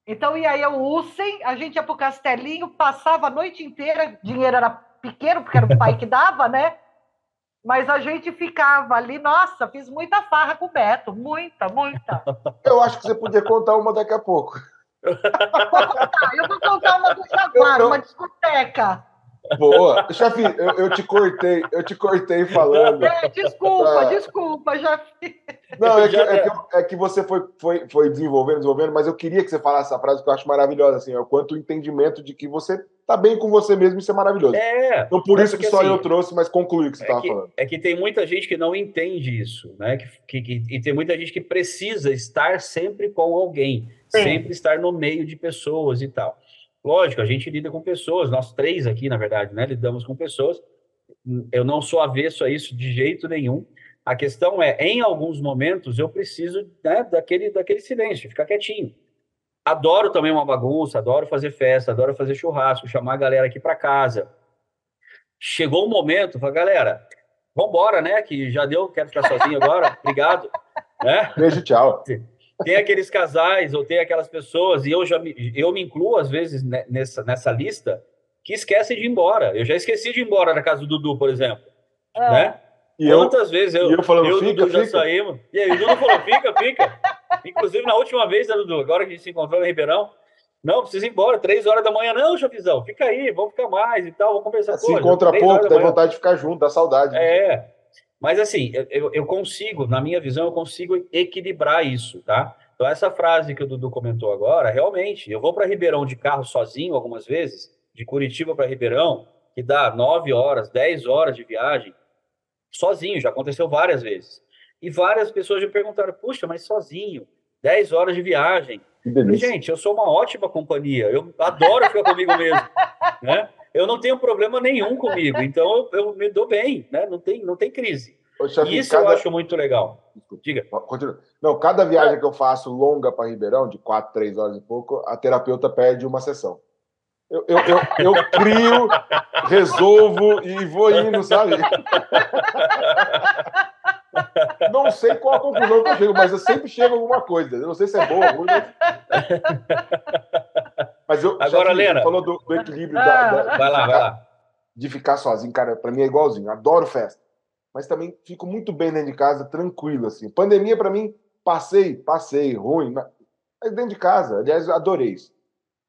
Então ia eu, o Usen, a gente ia pro Castelinho, passava a noite inteira, dinheiro era pequeno, porque era o pai que <laughs> dava, né? Mas a gente ficava ali, nossa, fiz muita farra com o Beto, muita, muita. Eu acho que você podia contar uma daqui a pouco. <laughs> Contar, eu vou contar uma do Jaguar, uma discoteca. Boa. Chefe, eu, eu, te cortei, eu te cortei falando. É, desculpa, ah. desculpa, já Não, é que, é que, é que, você foi, foi, foi desenvolvendo, desenvolvendo, mas eu queria que você falasse essa frase que eu acho maravilhosa, assim, é o quanto o entendimento de que você tá bem com você mesmo, isso é maravilhoso. É. Então, por isso que só assim, eu trouxe, mas conclui o que você estava é falando. É que tem muita gente que não entende isso, né? Que, que, e tem muita gente que precisa estar sempre com alguém, Sim. sempre estar no meio de pessoas e tal. Lógico, a gente lida com pessoas, nós três aqui, na verdade, né? Lidamos com pessoas. Eu não sou avesso a isso de jeito nenhum. A questão é, em alguns momentos, eu preciso né, daquele, daquele silêncio, ficar quietinho. Adoro também uma bagunça, adoro fazer festa, adoro fazer churrasco, chamar a galera aqui para casa. Chegou o um momento, falei, galera, vambora, né? Que já deu, quero ficar sozinho agora, obrigado. Né? Beijo, tchau. Tem aqueles casais ou tem aquelas pessoas, e eu já me, eu me incluo às vezes nessa, nessa lista, que esquecem de ir embora. Eu já esqueci de ir embora na casa do Dudu, por exemplo. É. Né? E Quantas eu, vezes eu, eu, falando, eu e o Dudu já saímos. E aí, o Dudu falou, fica, fica. Inclusive, na última vez, né, Dudu, agora que a gente se encontrou em Ribeirão, não, precisa ir embora, três horas da manhã. Não, Chavizão, fica aí, vamos ficar mais e tal, vamos conversar. Se encontra pouco, dá vontade de ficar junto, dá saudade. É, mas assim, eu, eu consigo, na minha visão, eu consigo equilibrar isso, tá? Então, essa frase que o Dudu comentou agora, realmente, eu vou para Ribeirão de carro sozinho algumas vezes, de Curitiba para Ribeirão, que dá nove horas, dez horas de viagem, sozinho, já aconteceu várias vezes. E várias pessoas me perguntaram, puxa, mas sozinho, 10 horas de viagem. Gente, eu sou uma ótima companhia, eu adoro ficar comigo mesmo, né? Eu não tenho problema nenhum comigo, então eu, eu me dou bem, né? Não tem, não tem crise. Poxa, Isso cada... eu acho muito legal. Diga. Continua. Não, cada viagem que eu faço longa para Ribeirão, de 4, 3 horas e pouco, a terapeuta pede uma sessão. Eu, eu, eu, eu, crio, resolvo e vou indo, sabe? <laughs> Não sei qual a conclusão que eu chego, mas eu sempre chego a alguma coisa. Eu não sei se é boa ou ruim, mas... mas eu, Agora, Lena. falou do, do equilíbrio da, da, vai lá, vai lá. de ficar sozinho. Cara, para mim é igualzinho. Adoro festa. Mas também fico muito bem dentro de casa, tranquilo, assim. Pandemia, para mim, passei, passei, ruim. Mas dentro de casa, aliás, adorei isso.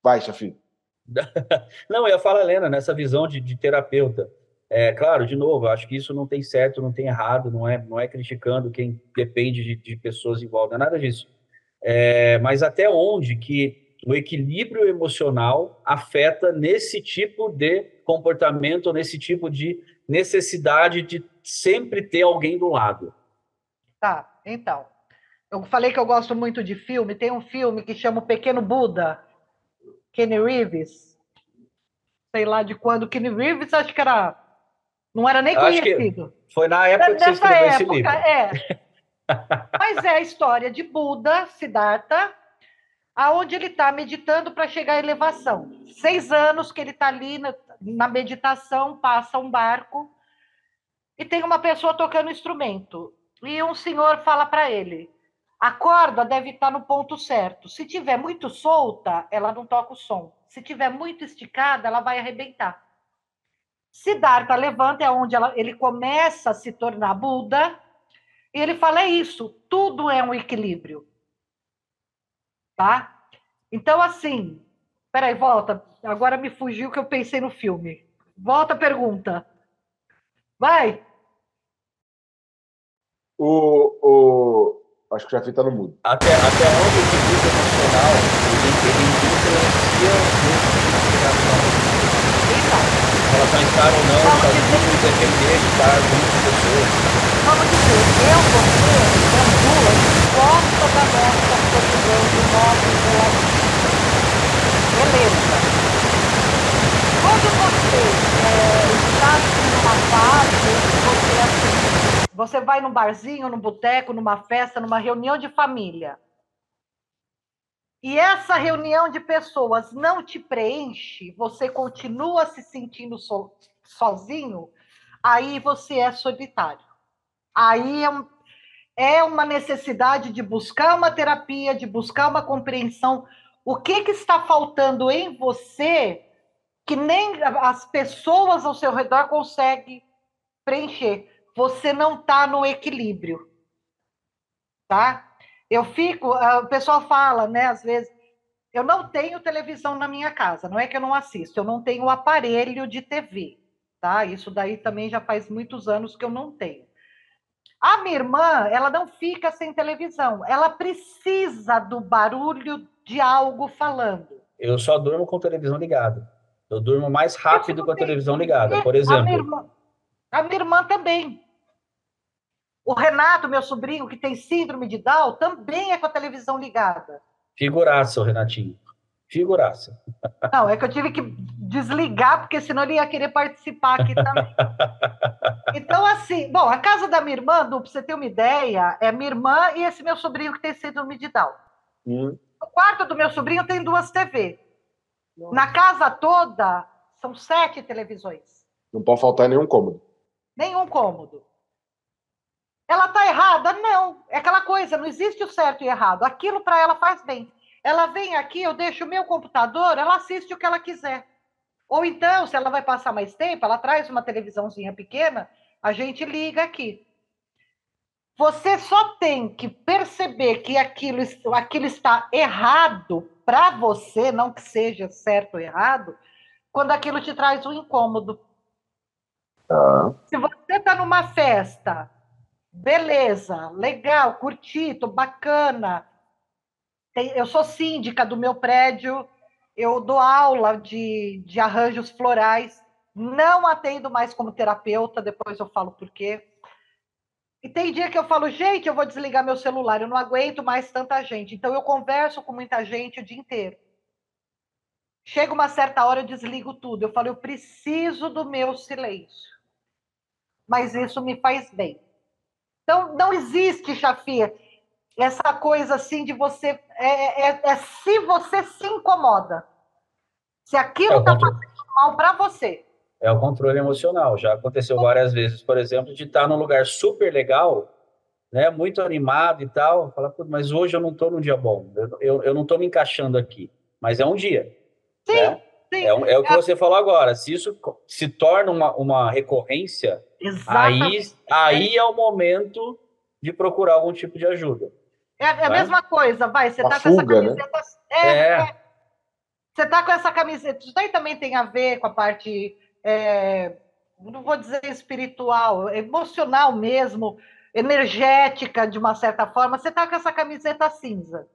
Vai, Chafi. <laughs> Não, eu ia falar, Helena, nessa visão de, de terapeuta. É, claro, de novo, acho que isso não tem certo, não tem errado, não é, não é criticando quem depende de, de pessoas é nada disso. É, mas até onde que o equilíbrio emocional afeta nesse tipo de comportamento, nesse tipo de necessidade de sempre ter alguém do lado? Tá, então. Eu falei que eu gosto muito de filme, tem um filme que chama O Pequeno Buda, Kenny Reeves, sei lá de quando, Kenny Reeves acho que era, não era nem conhecido. Foi na época que você escreveu época, esse livro. É. <laughs> Mas é a história de Buda, Siddhartha, aonde ele está meditando para chegar à elevação. Seis anos que ele está ali na, na meditação, passa um barco e tem uma pessoa tocando instrumento. E um senhor fala para ele: a corda deve estar no ponto certo. Se tiver muito solta, ela não toca o som. Se tiver muito esticada, ela vai arrebentar. Siddhartha levanta é onde ela, ele começa a se tornar Buda. E ele fala: é isso, tudo é um equilíbrio. Tá? Então, assim, peraí, volta. Agora me fugiu que eu pensei no filme. Volta a pergunta. Vai. O, o, Acho que já fica no mudo. Até, até onde o equilíbrio emocional ele, ele influencia em relação a estar ou não, sozinho, depender de estar com pessoas. Vamos dizer, eu, você, as duas, gosta da nossa solidão, do nosso relacionamento. Beleza. Quando você é, está numa fase, você é assim, você vai num barzinho, num boteco, numa festa, numa reunião de família. E essa reunião de pessoas não te preenche, você continua se sentindo so, sozinho, aí você é solitário. Aí é, é uma necessidade de buscar uma terapia, de buscar uma compreensão. O que, que está faltando em você que nem as pessoas ao seu redor conseguem preencher? você não está no equilíbrio, tá? Eu fico, ah, o pessoal fala, né, às vezes, eu não tenho televisão na minha casa, não é que eu não assisto, eu não tenho aparelho de TV, tá? Isso daí também já faz muitos anos que eu não tenho. A minha irmã, ela não fica sem televisão, ela precisa do barulho de algo falando. Eu só durmo com televisão ligada. Eu durmo mais rápido com a televisão ligada, por exemplo. A minha irmã, a minha irmã também. O Renato, meu sobrinho, que tem síndrome de Down, também é com a televisão ligada. Figuraça, o Renatinho. Figuraça. Não, é que eu tive que desligar, porque senão ele ia querer participar aqui também. <laughs> Então, assim, bom, a casa da minha irmã, para você ter uma ideia, é minha irmã e esse meu sobrinho que tem síndrome de Down. Hum. O quarto do meu sobrinho tem duas TV. Na casa toda, são sete televisões. Não pode faltar nenhum cômodo. Nenhum cômodo. Ela está errada? Não. É aquela coisa, não existe o certo e errado. Aquilo para ela faz bem. Ela vem aqui, eu deixo o meu computador, ela assiste o que ela quiser. Ou então, se ela vai passar mais tempo, ela traz uma televisãozinha pequena, a gente liga aqui. Você só tem que perceber que aquilo, aquilo está errado para você, não que seja certo ou errado, quando aquilo te traz um incômodo. Ah. Se você está numa festa, beleza, legal, curti, tô bacana, tem, eu sou síndica do meu prédio, eu dou aula de, de arranjos florais, não atendo mais como terapeuta, depois eu falo por quê. E tem dia que eu falo, gente, eu vou desligar meu celular, eu não aguento mais tanta gente. Então eu converso com muita gente o dia inteiro. Chega uma certa hora, eu desligo tudo. Eu falo, eu preciso do meu silêncio. Mas isso me faz bem. Então, não existe, Chafia, essa coisa assim de você. É, é, é se você se incomoda. Se aquilo está é fazendo mal para você. É o controle emocional. Já aconteceu várias vezes, por exemplo, de estar num lugar super legal, né, muito animado e tal. Falar, mas hoje eu não estou num dia bom. Eu, eu, eu não estou me encaixando aqui. Mas é um dia. Sim. Né? Sim. É, é, o que é. você falou agora. Se isso se torna uma, uma recorrência, aí, aí é o momento de procurar algum tipo de ajuda. É, é a né? mesma coisa, vai. Você está com essa né? camiseta. Né? É, é. Você está com essa camiseta. Isso daí também tem a ver com a parte. É, não vou dizer espiritual, emocional mesmo, energética de uma certa forma. Você está com essa camiseta cinza.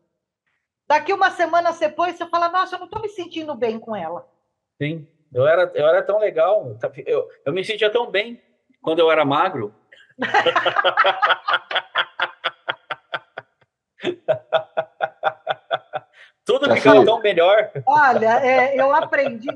Daqui uma semana depois você fala, nossa, eu não estou me sentindo bem com ela. Sim, eu era, eu era tão legal, eu, eu me sentia tão bem quando eu era magro. <laughs> Tudo ficava tão melhor. Olha, é, eu aprendi.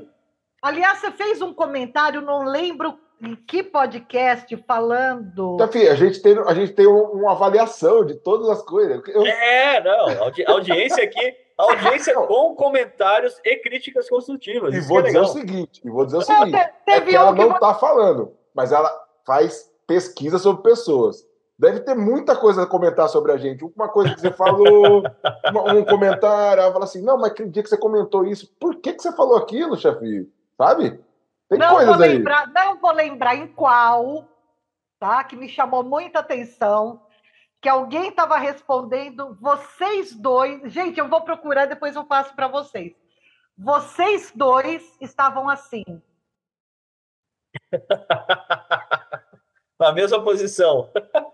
Aliás, você fez um comentário, não lembro em que podcast falando. Então, a gente tem, a gente tem uma avaliação de todas as coisas. Eu... É, não, a audiência aqui, audiência com comentários e críticas construtivas. E vou é dizer legal. o seguinte, e vou dizer o seguinte, é que ela não está falando, mas ela faz pesquisa sobre pessoas. Deve ter muita coisa a comentar sobre a gente. Uma coisa que você falou, <laughs> um comentário, ela fala assim: não, mas aquele dia que você comentou isso, por que, que você falou aquilo, chefe? Sabe? Tem não coisas vou aí. Lembrar, não vou lembrar em qual, tá? Que me chamou muita atenção. Que alguém estava respondendo, vocês dois. Gente, eu vou procurar, depois eu passo para vocês. Vocês dois estavam assim. <laughs> Na mesma posição <laughs>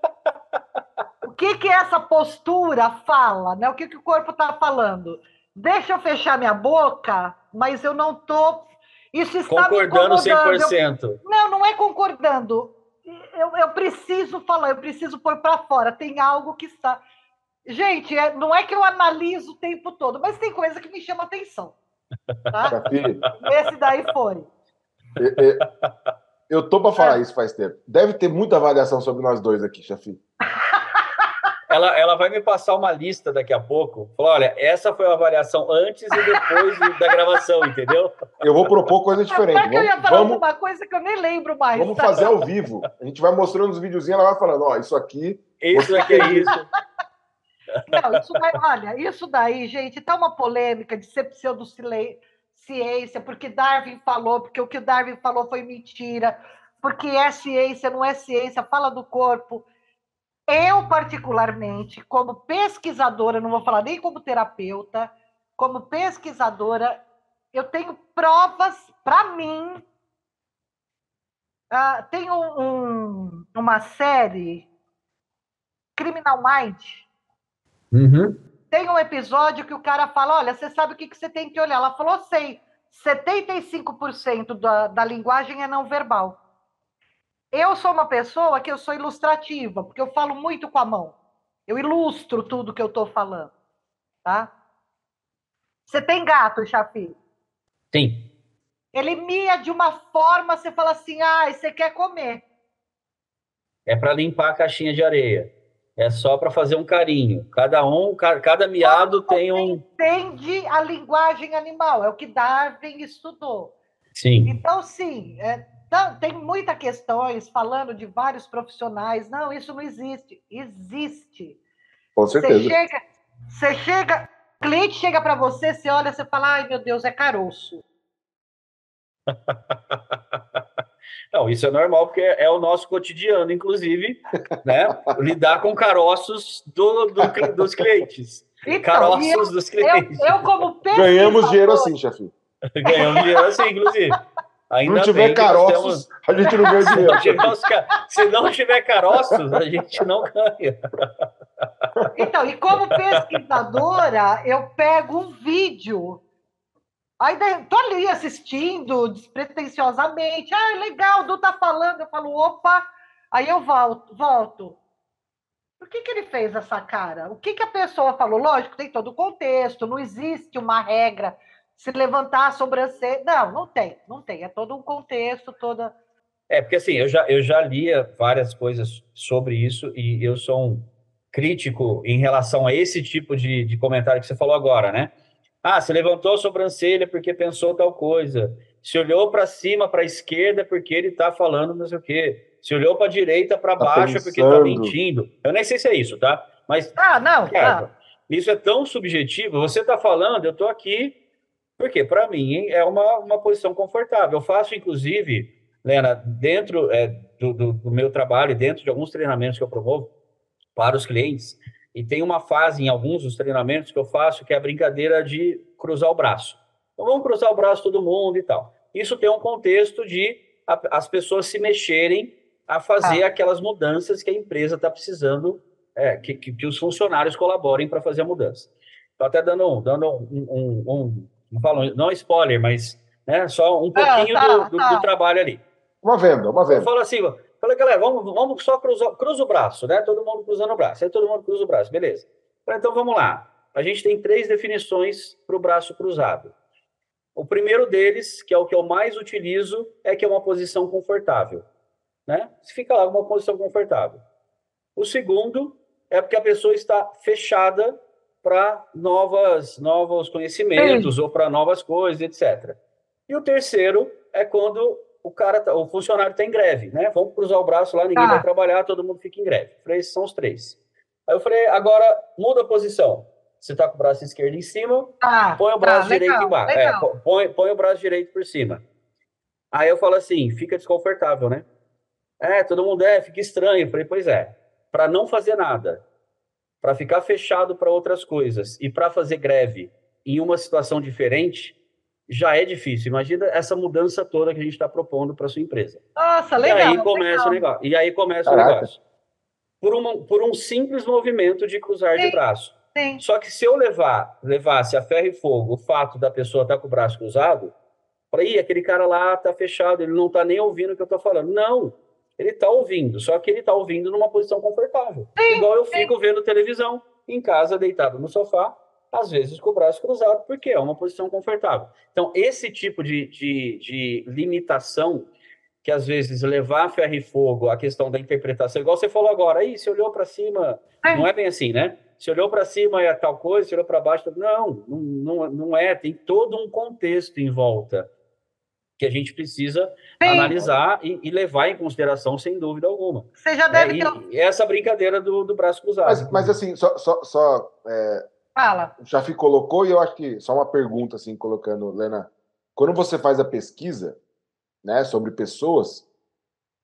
que, que essa postura fala? Né? O que, que o corpo está falando? Deixa eu fechar minha boca, mas eu não estou. Isso está concordando me 100%. Eu... Não, não é concordando. Eu, eu preciso falar, eu preciso pôr para fora. Tem algo que está. Gente, é, não é que eu analiso o tempo todo, mas tem coisa que me chama atenção. Tá? Esse daí foi. É, é, eu tô para falar é. isso faz tempo. Deve ter muita avaliação sobre nós dois aqui, Chafi. Ela, ela vai me passar uma lista daqui a pouco. Falou, olha, essa foi a avaliação antes e depois da gravação, entendeu? Eu vou propor coisa diferente. Vamos, eu ia falar vamos, uma coisa que eu nem lembro mais. Vamos tá? fazer ao vivo. A gente vai mostrando os videozinhos, ela vai falando, ó, isso aqui... Isso aqui é isso. Não, isso vai, olha, isso daí, gente, tá uma polêmica de ser pseudociência, porque Darwin falou, porque o que o Darwin falou foi mentira, porque é ciência, não é ciência, fala do corpo. Eu, particularmente, como pesquisadora, não vou falar nem como terapeuta, como pesquisadora, eu tenho provas para mim. Uh, tem um, uma série, Criminal Mind. Uhum. Tem um episódio que o cara fala: Olha, você sabe o que, que você tem que olhar? Ela falou: Sei. 75% da, da linguagem é não verbal. Eu sou uma pessoa que eu sou ilustrativa, porque eu falo muito com a mão. Eu ilustro tudo que eu estou falando, tá? Você tem gato, Chafi? Tem. Ele mia de uma forma, você fala assim, ah, você quer comer. É para limpar a caixinha de areia. É só para fazer um carinho. Cada um, cada miado tem um. Entende a linguagem animal, é o que Darwin estudou. Sim. Então, sim, é, então, tem muitas questões falando de vários profissionais. Não, isso não existe. Existe. Com certeza. Você chega, você chega o cliente chega para você, você olha, você fala, ai meu Deus, é caroço. <laughs> Não, isso é normal, porque é o nosso cotidiano, inclusive, né? <laughs> Lidar com caroços do, do dos clientes. Então, caroços eu, dos clientes. Eu, eu como Ganhamos dinheiro assim, chefe. <laughs> Ganhamos dinheiro assim, inclusive. Ainda não tiver caroços, temos... a gente não ganha <laughs> dinheiro. Se não tiver caroços, a gente não ganha. <laughs> Então, e como pesquisadora, eu pego um vídeo. Aí tô ali assistindo despretensiosamente. Ah, legal, o Du tá falando. Eu falo, opa. Aí eu volto, volto. Por que, que ele fez essa cara? O que, que a pessoa falou? Lógico, tem todo o contexto, não existe uma regra se levantar a sobrancelha. Não, não tem, não tem. É todo um contexto, toda. É, porque assim, eu já, eu já lia várias coisas sobre isso e eu sou um crítico em relação a esse tipo de, de comentário que você falou agora, né? Ah, se levantou a sobrancelha porque pensou tal coisa. Se olhou para cima, para a esquerda, porque ele está falando não sei o quê. Se olhou para a direita, para tá baixo, pensando. porque está mentindo. Eu nem sei se é isso, tá? Mas. Ah, não, cara, tá. Isso é tão subjetivo. Você está falando, eu estou aqui porque, para mim, é uma, uma posição confortável. Eu faço, inclusive, Lena, dentro é, do, do, do, meu trabalho, dentro de alguns treinamentos que eu promovo para os clientes, e tem uma fase em alguns dos treinamentos que eu faço que é a brincadeira de cruzar o braço. Então, vamos cruzar o braço todo mundo e tal. Isso tem um contexto de a, as pessoas se mexerem a fazer ah. aquelas mudanças que a empresa está precisando, é, que, que, que, os funcionários colaborem para fazer a mudança. Estou até dando, dando um, um, um não falo, não spoiler, mas né, só um ah, pouquinho ah, tá, do, do, tá. do, trabalho ali. Uma venda, uma venda. Eu falo assim, falei, galera, vamos, vamos só cruzar cruza o braço, né? Todo mundo cruzando o braço. Aí todo mundo cruza o braço, beleza. Falei, então vamos lá. A gente tem três definições para o braço cruzado. O primeiro deles, que é o que eu mais utilizo, é que é uma posição confortável. Né? Você fica lá uma posição confortável. O segundo é porque a pessoa está fechada para novas novos conhecimentos Sim. ou para novas coisas, etc. E o terceiro é quando o cara, tá, o funcionário está em greve, né? Vamos cruzar o braço lá, ninguém ah. vai trabalhar, todo mundo fica em greve. Falei, esses são os três. Aí eu falei, agora muda a posição. Você está com o braço esquerdo em cima, ah, põe o braço tá, direito legal, embaixo. É, põe, põe o braço direito por cima. Aí eu falo assim, fica desconfortável, né? É, todo mundo é, fica estranho. Eu falei, pois é, para não fazer nada, para ficar fechado para outras coisas e para fazer greve em uma situação diferente, já é difícil. Imagina essa mudança toda que a gente está propondo para sua empresa. Nossa, legal. E aí começa legal. o negócio. E aí começa Caraca. o negócio. Por, uma, por um simples movimento de cruzar sim, de braço. Sim. Só que se eu levar, levasse a ferro e fogo o fato da pessoa estar tá com o braço cruzado, para ir aquele cara lá está fechado, ele não está nem ouvindo o que eu estou falando. Não, ele está ouvindo, só que ele está ouvindo numa posição confortável. Sim, Igual eu fico sim. vendo televisão em casa, deitado no sofá, às vezes com o braço cruzado, porque é uma posição confortável. Então, esse tipo de, de, de limitação, que às vezes levar a ferro e fogo a questão da interpretação, igual você falou agora, aí, se olhou para cima, é. não é bem assim, né? Se olhou para cima é tal coisa, se olhou para baixo, não, não, não, não é, tem todo um contexto em volta que a gente precisa Sim. analisar e, e, levar em consideração, sem dúvida alguma. Você já deve é, ter... E essa brincadeira do, do braço cruzado. Mas, mas assim, só, só, só é, Fala. O Chafi colocou, e eu acho que só uma pergunta, assim, colocando, Lena. Quando você faz a pesquisa né, sobre pessoas,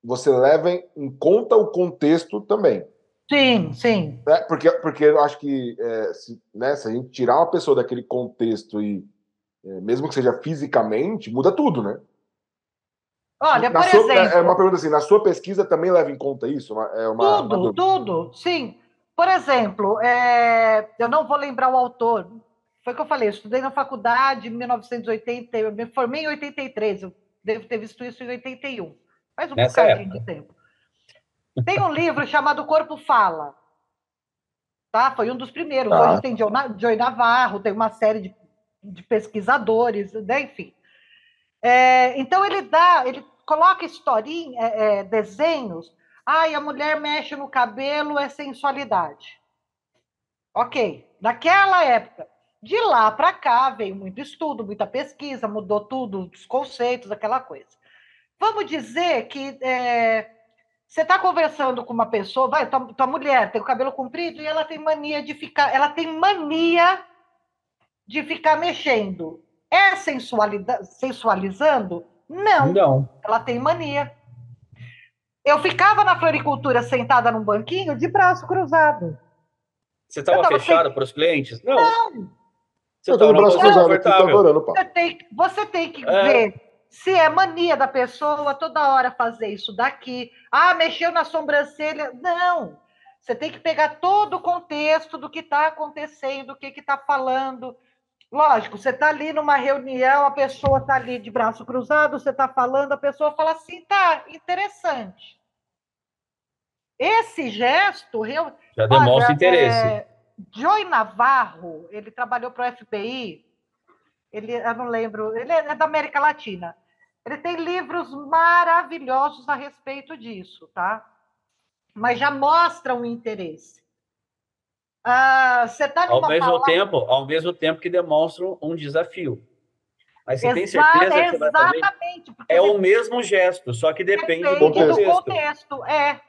você leva em conta o contexto também. Sim, sim. É, porque, porque eu acho que é, se, né, se a gente tirar uma pessoa daquele contexto e é, mesmo que seja fisicamente, muda tudo, né? Olha, na por sua, exemplo. É uma pergunta assim: na sua pesquisa também leva em conta isso? É uma, tudo, uma tudo, sim. Por exemplo, é, eu não vou lembrar o autor. Foi o que eu falei, eu estudei na faculdade em 1980, eu me formei em 83, eu devo ter visto isso em 81. Faz um Nessa bocadinho época. de tempo. Tem um livro chamado Corpo Fala. Tá? Foi um dos primeiros. Tá. Hoje tem Joy Navarro, tem uma série de de pesquisadores, né? enfim. É, então ele dá, ele coloca historinha, é, é, desenhos. Ai, a mulher mexe no cabelo, é sensualidade. Ok, naquela época. De lá para cá veio muito estudo, muita pesquisa, mudou tudo, os conceitos, aquela coisa. Vamos dizer que é, você está conversando com uma pessoa, vai, tua, tua mulher tem o cabelo comprido e ela tem mania de ficar, ela tem mania de ficar mexendo. É sensualizando? Não. Não. Ela tem mania. Eu ficava na floricultura sentada num banquinho de braço cruzado. Você estava fechada para os clientes? Não. Não. Você estava no braço cruzado aqui, adorando o Você tem, você tem que é. ver se é mania da pessoa toda hora fazer isso daqui. Ah, mexeu na sobrancelha. Não. Você tem que pegar todo o contexto do que está acontecendo, do que está falando. Lógico, você está ali numa reunião, a pessoa está ali de braço cruzado, você está falando, a pessoa fala assim, tá, interessante. Esse gesto... Já demonstra olha, interesse. É, Joy Navarro, ele trabalhou para o FBI, ele, eu não lembro, ele é da América Latina. Ele tem livros maravilhosos a respeito disso, tá? Mas já mostram o interesse. Ah, você está ao mesmo palavra... tempo, ao mesmo tempo que demonstram um desafio. Mas você Exa tem certeza que você exatamente, é o mesmo gesto, só que depende, depende do, contexto. do contexto. É.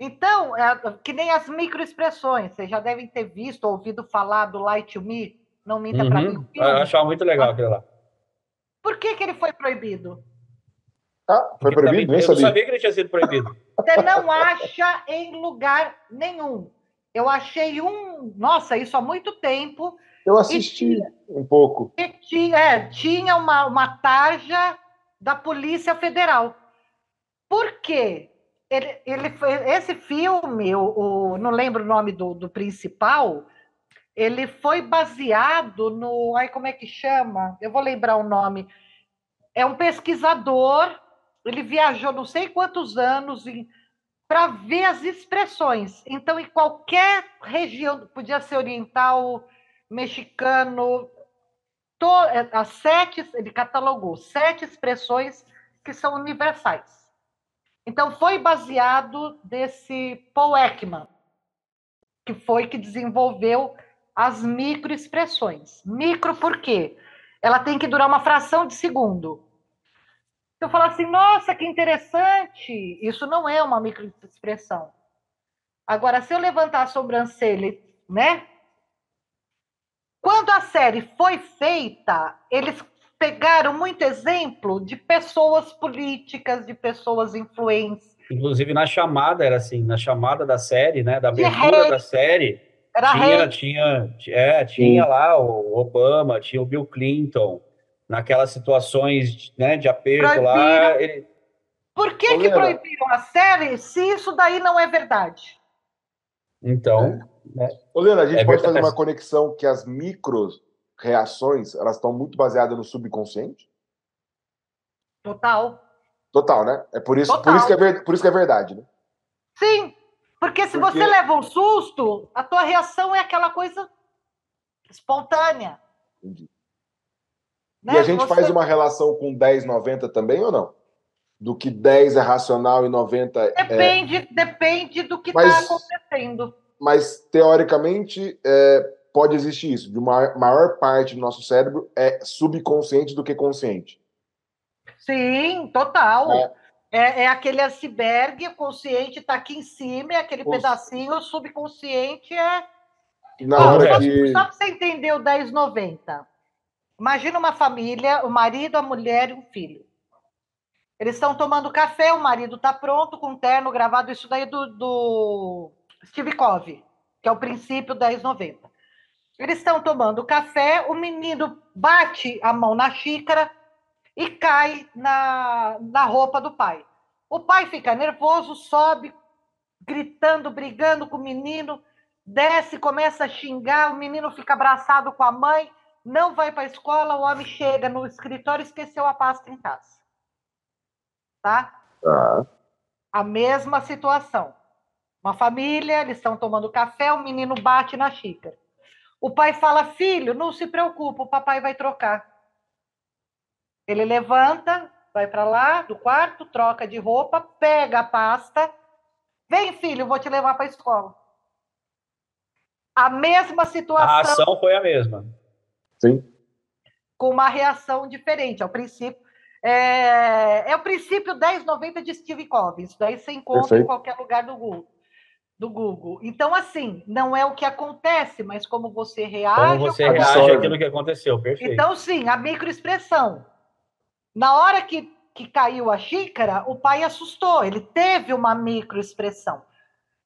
Então, é, que nem as microexpressões, vocês já devem ter visto, ouvido falar do Light to Me, não minta uhum. para mim. Eu achava muito legal aquele lá. Por que, que ele foi proibido? Ah, foi Porque proibido? Também, eu não sabia que ele tinha sido proibido. Você não acha em lugar nenhum. Eu achei um. Nossa, isso há muito tempo. Eu assisti tinha, um pouco. Tinha, é, tinha uma, uma tarja da Polícia Federal. Por quê? Ele, ele foi, esse filme, o, o, não lembro o nome do, do principal, ele foi baseado no. Ai, como é que chama? Eu vou lembrar o nome. É um pesquisador, ele viajou não sei quantos anos em para ver as expressões. Então, em qualquer região, podia ser oriental, mexicano, to, é, as sete, ele catalogou sete expressões que são universais. Então, foi baseado desse Paul Ekman, que foi que desenvolveu as microexpressões. Micro por quê? Ela tem que durar uma fração de segundo. Se eu falar assim, nossa, que interessante, isso não é uma microexpressão. Agora, se eu levantar a sobrancelha, né? Quando a série foi feita, eles pegaram muito exemplo de pessoas políticas, de pessoas influentes. Inclusive na chamada era assim, na chamada da série, né, da abertura da série, era tinha, rei. tinha, é, tinha lá o Obama, tinha o Bill Clinton, naquelas situações né, de aperto proibiram. lá. Ele... Por que, que proibiram a série se isso daí não é verdade? Então. É. Né? Olena, a gente é pode verdade. fazer uma conexão que as micro reações elas estão muito baseadas no subconsciente? Total. Total, né? É por isso, por isso, que, é, por isso que é verdade, né? Sim, porque se porque... você leva um susto, a tua reação é aquela coisa espontânea. Entendi. Né? E a gente Você... faz uma relação com 10, 90 também ou não? Do que 10 é racional e 90 é- depende, é. Depende do que está acontecendo. Mas, teoricamente, é, pode existir isso. De uma maior parte do nosso cérebro é subconsciente do que consciente. Sim, total. É, é, é aquele iceberg, o consciente está aqui em cima, é aquele o... pedacinho, o subconsciente é. Na hora que... Só para você entender o 1090. Imagina uma família, o marido, a mulher e um filho. Eles estão tomando café, o marido está pronto, com terno gravado, isso daí do, do Steve Covey, que é o princípio 1090. Eles estão tomando café, o menino bate a mão na xícara e cai na, na roupa do pai. O pai fica nervoso, sobe, gritando, brigando com o menino, desce, começa a xingar, o menino fica abraçado com a mãe, não vai para a escola, o homem chega no escritório e esqueceu a pasta em casa. Tá? Tá. A mesma situação. Uma família, eles estão tomando café, o menino bate na xícara. O pai fala: Filho, não se preocupa, o papai vai trocar. Ele levanta, vai para lá do quarto, troca de roupa, pega a pasta. Vem, filho, vou te levar para a escola. A mesma situação. A ação foi a mesma. Sim. Com uma reação diferente. Ao princípio. É, é o princípio 1090 de Steve Covey. Isso daí você encontra Perfeito. em qualquer lugar do Google do Google. Então, assim, não é o que acontece, mas como você reage. Como você reage àquilo que aconteceu, perfeito. Então, sim, a microexpressão. Na hora que, que caiu a xícara, o pai assustou, ele teve uma microexpressão.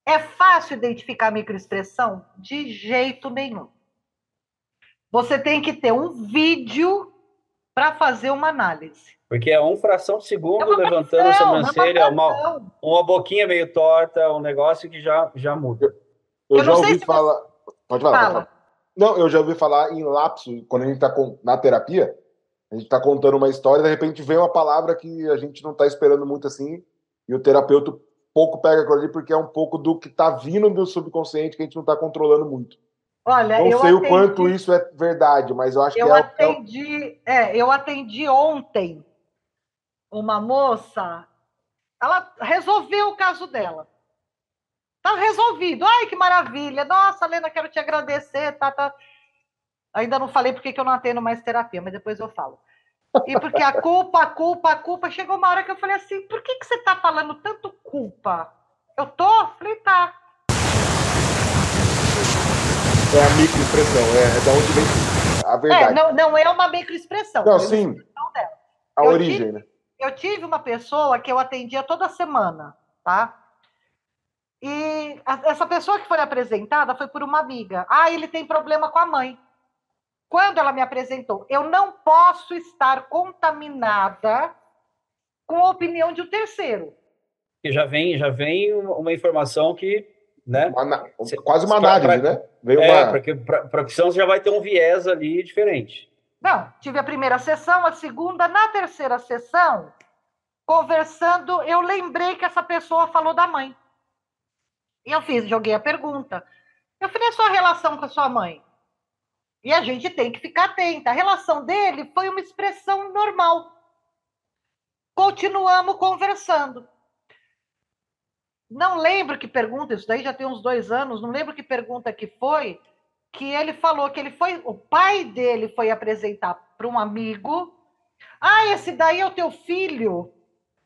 É fácil identificar a microexpressão? De jeito nenhum. Você tem que ter um vídeo para fazer uma análise. Porque é uma fração de segundo é levantando a sobrancelha, é uma, uma boquinha meio torta, um negócio que já, já muda. Eu, eu já ouvi falar. Você... Pode falar, Fala. pode falar. Não, eu já ouvi falar em lapso, quando a gente está na terapia, a gente está contando uma história, de repente vem uma palavra que a gente não está esperando muito assim, e o terapeuta pouco pega aquilo ali, porque é um pouco do que está vindo do subconsciente que a gente não está controlando muito. Olha, não sei atendi, o quanto isso é verdade, mas eu acho eu que é, atendi, é, eu atendi ontem uma moça, ela resolveu o caso dela. Tá resolvido. Ai, que maravilha. Nossa, Lena, quero te agradecer. Tá, tá. Ainda não falei porque que eu não atendo mais terapia, mas depois eu falo. E porque a culpa, a culpa, a culpa. Chegou uma hora que eu falei assim: por que, que você tá falando tanto culpa? Eu tô? Falei, tá. É a microexpressão, é, é da onde vem a verdade. É, não, não é uma microexpressão. Não, é sim. A eu origem, tive, né? eu tive uma pessoa que eu atendia toda semana, tá? E a, essa pessoa que foi apresentada foi por uma amiga. Ah, ele tem problema com a mãe. Quando ela me apresentou, eu não posso estar contaminada com a opinião de um terceiro. E já vem, já vem uma informação que, né? Uma, quase uma análise, né? Veio é, uma... porque para opção você já vai ter um viés ali diferente. Não, tive a primeira sessão, a segunda, na terceira sessão, conversando, eu lembrei que essa pessoa falou da mãe. E eu fiz, joguei a pergunta. Eu falei, a sua relação com a sua mãe? E a gente tem que ficar atenta. A relação dele foi uma expressão normal. Continuamos conversando. Não lembro que pergunta, isso daí já tem uns dois anos, não lembro que pergunta que foi, que ele falou que ele foi, o pai dele foi apresentar para um amigo. Ah, esse daí é o teu filho,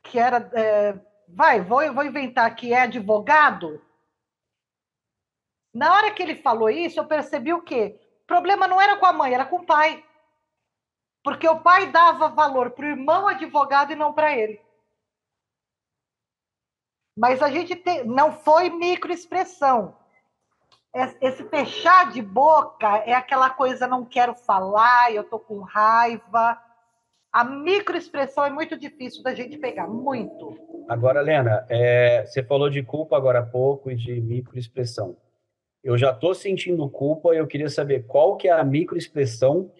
que era, é, vai, vou, vou inventar que é advogado. Na hora que ele falou isso, eu percebi o quê? O problema não era com a mãe, era com o pai. Porque o pai dava valor para o irmão advogado e não para ele. Mas a gente tem, não foi microexpressão esse fechar de boca é aquela coisa não quero falar, eu tô com raiva. A microexpressão é muito difícil da gente pegar, muito. Agora, Lena, é, você falou de culpa agora há pouco e de microexpressão. Eu já estou sentindo culpa e eu queria saber qual que é a microexpressão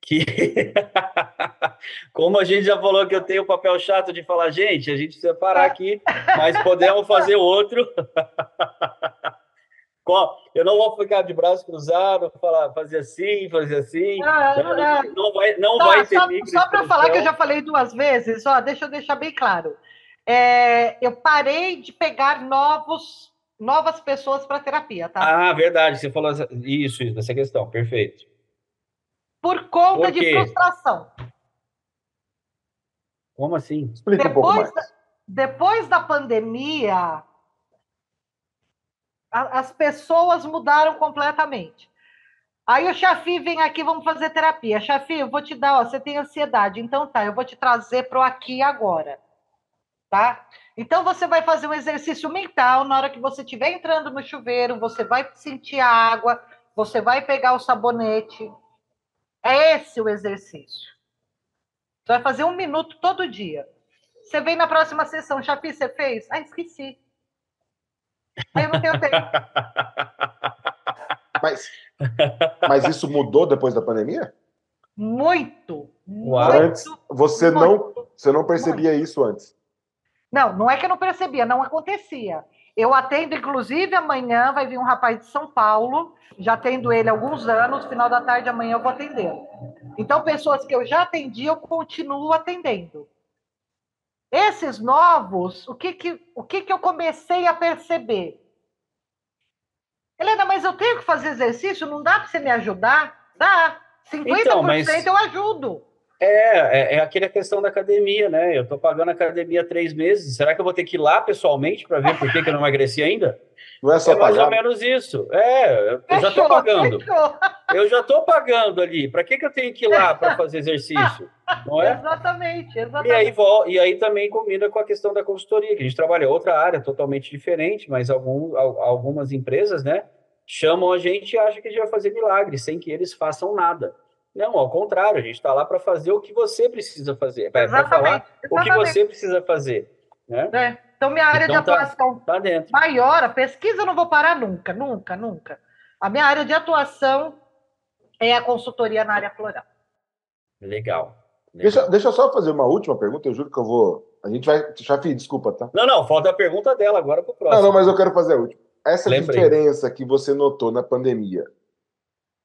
que... <laughs> <laughs> Como a gente já falou que eu tenho o papel chato de falar, gente, a gente precisa parar aqui, mas podemos fazer outro. <laughs> eu não vou ficar de braço cruzado, falar, fazer assim, fazer assim. Ah, não, não, não, vai, não tá, vai ter Só, só para falar que eu já falei duas vezes, ó, deixa eu deixar bem claro. É, eu parei de pegar novos, novas pessoas para terapia, tá? Ah, verdade, você falou isso, isso, essa questão, perfeito. Por conta Por de frustração. Como assim? Explica depois, um pouco mais. Depois da pandemia, as pessoas mudaram completamente. Aí o Chafi vem aqui, vamos fazer terapia. Chafi, eu vou te dar, ó, você tem ansiedade, então tá, eu vou te trazer para o aqui e agora. Tá? Então você vai fazer um exercício mental na hora que você estiver entrando no chuveiro, você vai sentir a água, você vai pegar o sabonete. É esse o exercício. Você vai fazer um minuto todo dia. Você vem na próxima sessão, Chafi, você fez? Ah, esqueci. Aí eu não tenho tempo. <laughs> Mas, mas isso mudou depois da pandemia? Muito. Antes, você muito, não, você não percebia muito. isso antes? Não, não é que eu não percebia, não acontecia. Eu atendo, inclusive, amanhã vai vir um rapaz de São Paulo, já atendo ele há alguns anos, final da tarde amanhã eu vou atender. Então, pessoas que eu já atendi, eu continuo atendendo. Esses novos, o que que, o que que eu comecei a perceber? Helena, mas eu tenho que fazer exercício? Não dá para você me ajudar? Dá. 50% então, mas... eu ajudo. É, é, é aquela questão da academia, né? Eu estou pagando a academia há três meses. Será que eu vou ter que ir lá pessoalmente para ver por que, que eu não emagreci ainda? Não é só é mais pagar. ou menos isso. É, eu fechou, já estou pagando. Fechou. Eu já estou pagando ali. Para que, que eu tenho que ir lá para fazer exercício? Não é? Exatamente, exatamente. E aí, e aí também combina com a questão da consultoria, que a gente trabalha outra área totalmente diferente, mas algum, algumas empresas, né, chamam a gente e acham que a gente vai fazer milagre, sem que eles façam nada. Não, ao contrário, a gente está lá para fazer o que você precisa fazer, para falar exatamente. o que você precisa fazer. Né? É. Então, minha área então, de tá, atuação tá, tá maior, a pesquisa eu não vou parar nunca, nunca, nunca. A minha área de atuação é a consultoria na área floral. Legal. Deixa, deixa eu só fazer uma última pergunta, eu juro que eu vou. A gente vai. Chafi, desculpa, tá? Não, não, falta a pergunta dela agora para o próximo. Não, não, mas eu quero fazer a última. Essa Lembrei. diferença que você notou na pandemia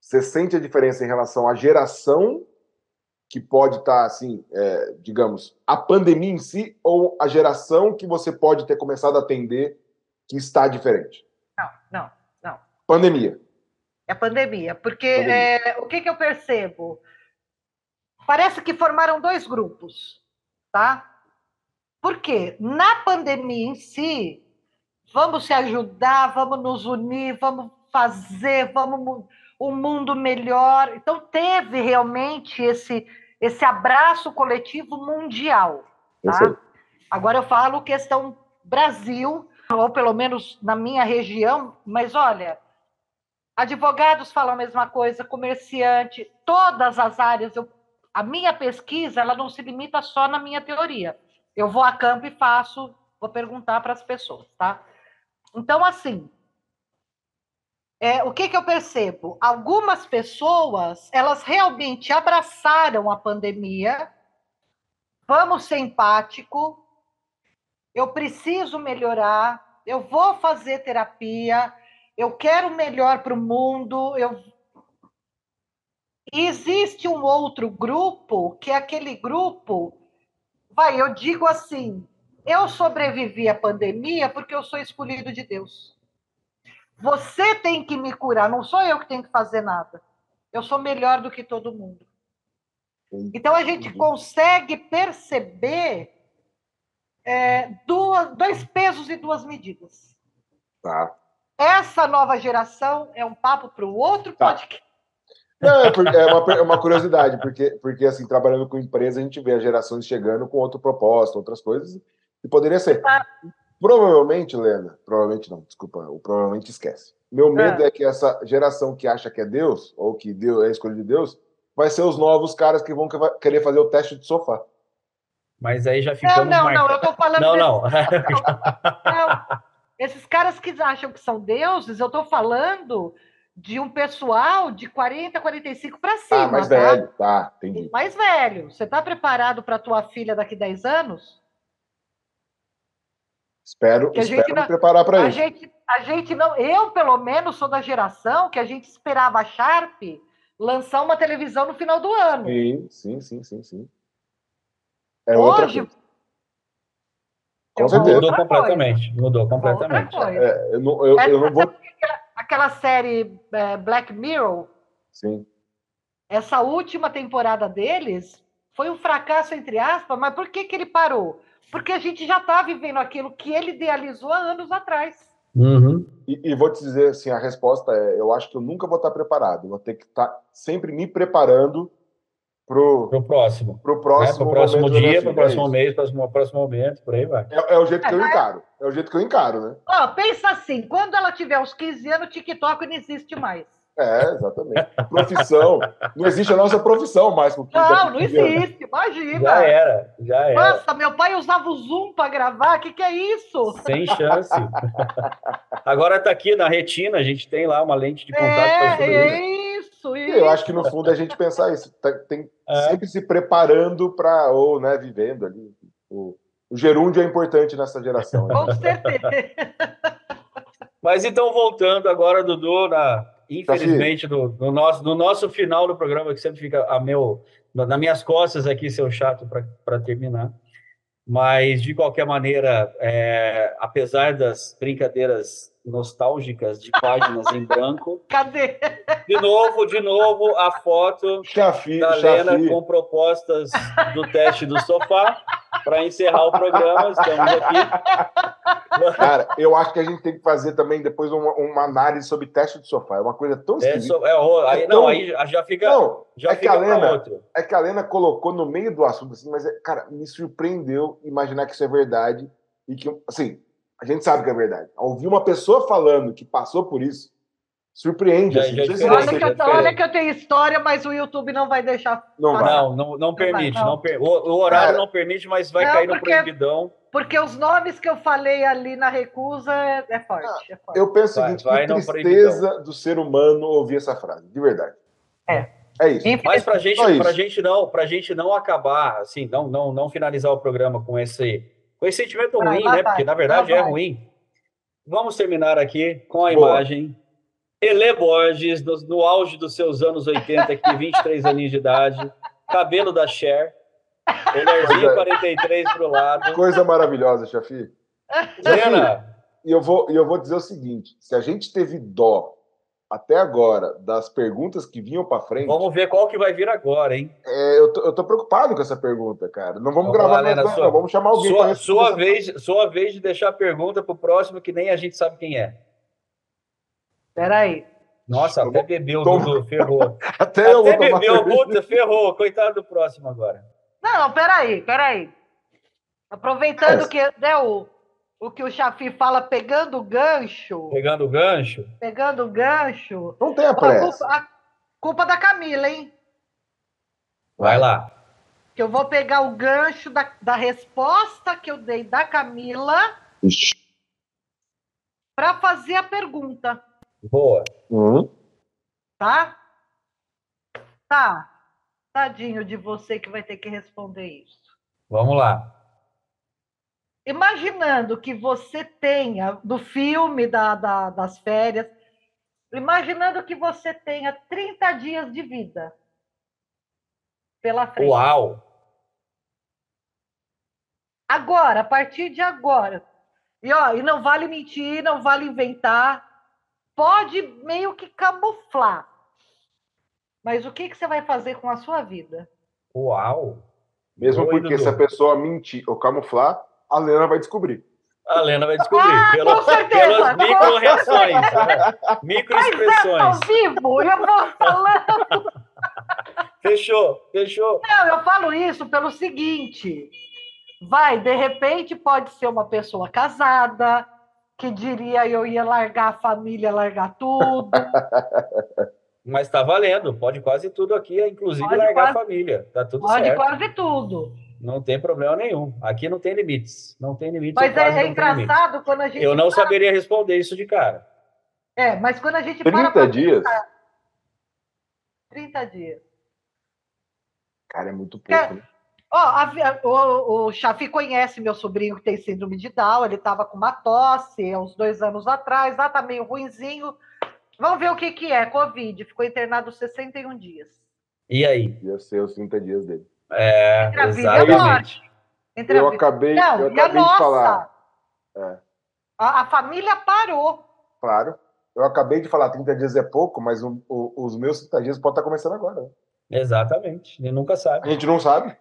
você sente a diferença em relação à geração que pode estar, tá, assim, é, digamos, a pandemia em si ou a geração que você pode ter começado a atender que está diferente? Não, não, não. Pandemia. É pandemia, porque pandemia. É, o que, que eu percebo? Parece que formaram dois grupos, tá? Porque na pandemia em si, vamos se ajudar, vamos nos unir, vamos fazer, vamos um mundo melhor. Então, teve realmente esse, esse abraço coletivo mundial. Tá? Agora eu falo questão Brasil, ou pelo menos na minha região, mas olha, advogados falam a mesma coisa, comerciante, todas as áreas. Eu, a minha pesquisa ela não se limita só na minha teoria. Eu vou a campo e faço, vou perguntar para as pessoas, tá? Então, assim, é, o que, que eu percebo? Algumas pessoas, elas realmente abraçaram a pandemia. Vamos ser empático. Eu preciso melhorar. Eu vou fazer terapia. Eu quero melhor para o mundo. Eu... Existe um outro grupo, que é aquele grupo. Vai, eu digo assim: eu sobrevivi à pandemia porque eu sou escolhido de Deus. Você tem que me curar, não sou eu que tenho que fazer nada. Eu sou melhor do que todo mundo. Então a gente consegue perceber é, duas, dois pesos e duas medidas. Tá. Essa nova geração é um papo para o outro tá. podcast. Não, é, é, uma, é uma curiosidade, porque, porque assim, trabalhando com empresa, a gente vê as gerações chegando com outro propósito, outras coisas, e poderia ser. Tá. Provavelmente, Lena, provavelmente não, desculpa, o provavelmente esquece. Meu medo é. é. que essa geração que acha que é Deus, ou que Deus é a escolha de Deus, vai ser os novos caras que vão querer fazer o teste de sofá. Mas aí já ficamos Não, não, não, eu tô falando... Não, não. <laughs> não. Esses caras que acham que são deuses, eu tô falando de um pessoal de 40, 45 para cima. Ah, mais tá? velho, tá, entendi. Mais velho. Você tá preparado para tua filha daqui 10 anos? Espero, espero me preparar para isso. Gente, a gente não, eu pelo menos sou da geração que a gente esperava a Sharp lançar uma televisão no final do ano. Sim, sim, sim, sim, sim. É Hoje com certeza. Mudou completamente. Coisa. Mudou completamente. É, eu não, eu, eu não vou... Aquela, aquela série é, Black Mirror. Sim. Essa última temporada deles foi um fracasso, entre aspas, mas por que, que ele parou? Porque a gente já está vivendo aquilo que ele idealizou há anos atrás. Uhum. E, e, vou te dizer assim, a resposta é: eu acho que eu nunca vou estar preparado. vou ter que estar tá sempre me preparando pro, pro próximo, pro próximo, né? pro próximo dia, pro próximo é mês, pro próximo momento, por aí vai. É, é o jeito que eu é, encaro. É o jeito que eu encaro, né? Ó, pensa assim: quando ela tiver uns 15 anos, o TikTok não existe mais. É, exatamente. Profissão. Não existe a nossa profissão mais. Não, não existe, imagina. Já era, já era. Nossa, meu pai usava o Zoom para gravar, o que, que é isso? Sem chance. Agora está aqui na retina, a gente tem lá uma lente de contato. É, é isso, isso. Eu acho que no fundo é a gente pensar isso. Tá, tem é. sempre se preparando para, ou né, vivendo ali. O, o gerúndio é importante nessa geração. Né? Com certeza. Mas então, voltando agora, Dudu, na, infelizmente, no, no, nosso, no nosso final do programa, que sempre fica a meu, nas minhas costas aqui, seu chato, para terminar. Mas, de qualquer maneira, é, apesar das brincadeiras nostálgicas de páginas em branco. <laughs> Cadê? De novo, de novo, a foto Chafi, da Lena com propostas do teste do sofá para encerrar o programa. Estamos aqui. Cara, eu acho que a gente tem que fazer também depois uma, uma análise sobre teste de sofá. É uma coisa tão é, so, é, aí, é tão... Não, aí já fica. Não, já é, fica que a Lena, outro. é que a Lena colocou no meio do assunto, assim, mas, é, cara, me surpreendeu imaginar que isso é verdade e que, assim, a gente sabe que é verdade. Ouvir uma pessoa falando que passou por isso surpreende. assim. já olha, que eu, olha, que eu, tenho história, mas o YouTube não vai deixar. Não, vai. não, não, não, permite. Não. não per... o, o, horário Cara, não permite, mas vai cair no proibidão. Porque os nomes que eu falei ali na recusa é, é, forte, ah, é forte, Eu penso o seguinte: vai, que tristeza do ser humano ouvir essa frase, de verdade. É. É isso. Mas para gente, pra gente não, pra gente não acabar, assim, não, não, não finalizar o programa com esse foi sentimento ruim, né? Porque na verdade é ruim. Vamos terminar aqui com a Boa. imagem. Elê Borges, no, no, auge dos seus anos 80, aqui, <laughs> 23 aninhos de idade, cabelo da Cher, Energia 43 para o lado. Coisa maravilhosa, Chafi. Lena. E eu vou, eu vou dizer o seguinte: se a gente teve dó até agora das perguntas que vinham para frente. Vamos ver qual que vai vir agora, hein? É, eu, tô, eu tô preocupado com essa pergunta, cara. Não vamos, vamos gravar lá, mais, sua, não. Vamos chamar alguém sua, sua vez, sua vez de deixar a pergunta pro próximo que nem a gente sabe quem é. Peraí. Nossa, até bebeu, Dudu, ferrou. até, <laughs> até eu bebeu, puta, ferrou. Coitado do próximo agora. Não, peraí, peraí. Aproveitando é. que né, o, o que o Chafi fala, pegando o gancho. Pegando o gancho? Pegando o gancho. Não tem a pressa. Culpa, a culpa da Camila, hein? Vai lá. Que eu vou pegar o gancho da, da resposta que eu dei da Camila para fazer a pergunta. Boa. Uhum. Tá? Tá. Tadinho de você que vai ter que responder isso. Vamos lá imaginando que você tenha, do filme da, da, das férias, imaginando que você tenha 30 dias de vida pela frente. Uau! Agora, a partir de agora, e, ó, e não vale mentir, não vale inventar, pode meio que camuflar. Mas o que, que você vai fazer com a sua vida? Uau! Mesmo Oi, porque Dudu. se a pessoa mentir ou camuflar, a Lena vai descobrir. A Lena vai descobrir. Ah, pelo, pelas micro-reações. Né? Micro-expressões. Mas é vivo, eu vou falando. <laughs> fechou, fechou. Não, eu falo isso pelo seguinte. Vai, de repente pode ser uma pessoa casada, que diria eu ia largar a família, largar tudo. <laughs> Mas tá valendo, pode quase tudo aqui, inclusive pode largar quase, a família. Tá tudo pode certo. Pode quase tudo. Não tem problema nenhum. Aqui não tem limites. Não tem limites. Mas é, é engraçado quando a gente. Eu não para... saberia responder isso de cara. É, mas quando a gente 30 para. dias? Pensar... 30 dias. Cara, é muito pouco. É... Ó, a, o, o Chafi conhece meu sobrinho que tem síndrome de Down. Ele estava com uma tosse há uns dois anos atrás. Ah, tá meio ruinzinho. Vamos ver o que, que é. Covid. Ficou internado 61 dias. E aí? Ia ser os 30 dias dele. É, Entre a vida exatamente. Entre eu acabei, Não, eu acabei de falar. É. A, a, família parou. Claro. Eu acabei de falar 30 dias é pouco, mas o, o, os meus 30 dias podem estar começando agora. Né? Exatamente. Ele nunca sabe. A gente não sabe.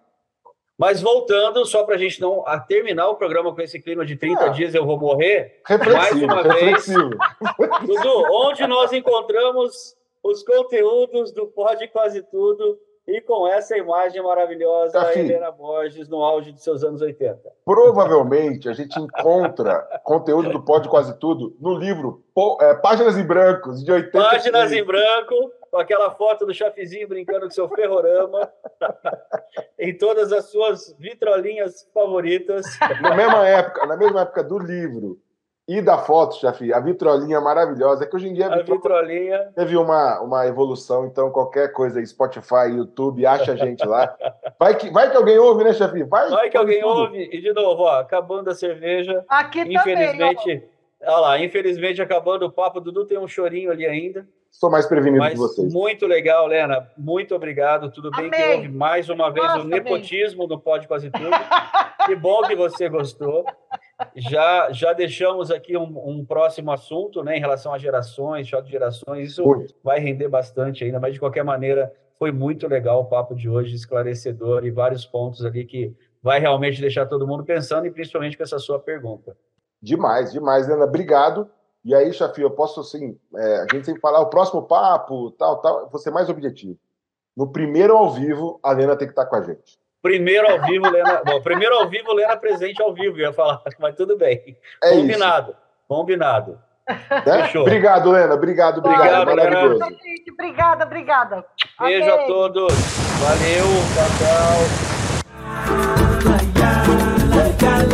Mas voltando, só para a gente não a terminar o programa com esse clima de 30 é. dias eu vou morrer. Mais uma reflexivo. vez. Dudu, onde nós encontramos os conteúdos do Pode Quase Tudo e com essa imagem maravilhosa, a Helena Borges no auge de seus anos 80. Provavelmente a gente encontra conteúdo do Pode Quase Tudo no livro é, Páginas em Brancos, de 80. Páginas em Branco, com aquela foto do Chafizinho brincando com seu ferrorama, <laughs> em todas as suas vitrolinhas favoritas. Na mesma época, na mesma época do livro, e da foto, chefe, a vitrolinha maravilhosa, é que hoje em dia a, a vitrolinha teve uma, uma evolução, então qualquer coisa aí, Spotify, YouTube, acha a gente lá. Vai que, vai que alguém ouve, né, chefe? Vai, vai que alguém tudo. ouve. E de novo, ó, acabando a cerveja. Aqui infelizmente, também, Olha lá, infelizmente acabando o papo, Dudu tem um chorinho ali ainda. Sou mais prevenido Mas que vocês. Muito legal, Lena. Muito obrigado. Tudo bem que houve mais uma vez Nossa, o nepotismo do Pode Quase Tudo. que bom que você gostou. Já, já deixamos aqui um, um, próximo assunto, né, em relação a gerações, choque de gerações. Isso muito. vai render bastante ainda, mas de qualquer maneira foi muito legal o papo de hoje, esclarecedor e vários pontos ali que vai realmente deixar todo mundo pensando e principalmente com essa sua pergunta. Demais, demais, Lena. Obrigado. E aí, Chafi, eu posso assim, é, a gente tem que falar ah, o próximo papo, tal, tal, você mais objetivo. No primeiro ao vivo, a Lena tem que estar com a gente. Primeiro ao vivo, Lena. <laughs> Bom, primeiro ao vivo, Lena presente ao vivo, ia falar, <laughs> mas tudo bem. É combinado, isso. combinado. Né? Fechou. Obrigado, Lena. Obrigado, obrigado. Obrigado, Lena. Obrigada, obrigada. Beijo okay. a todos. Valeu, tchau, tchau.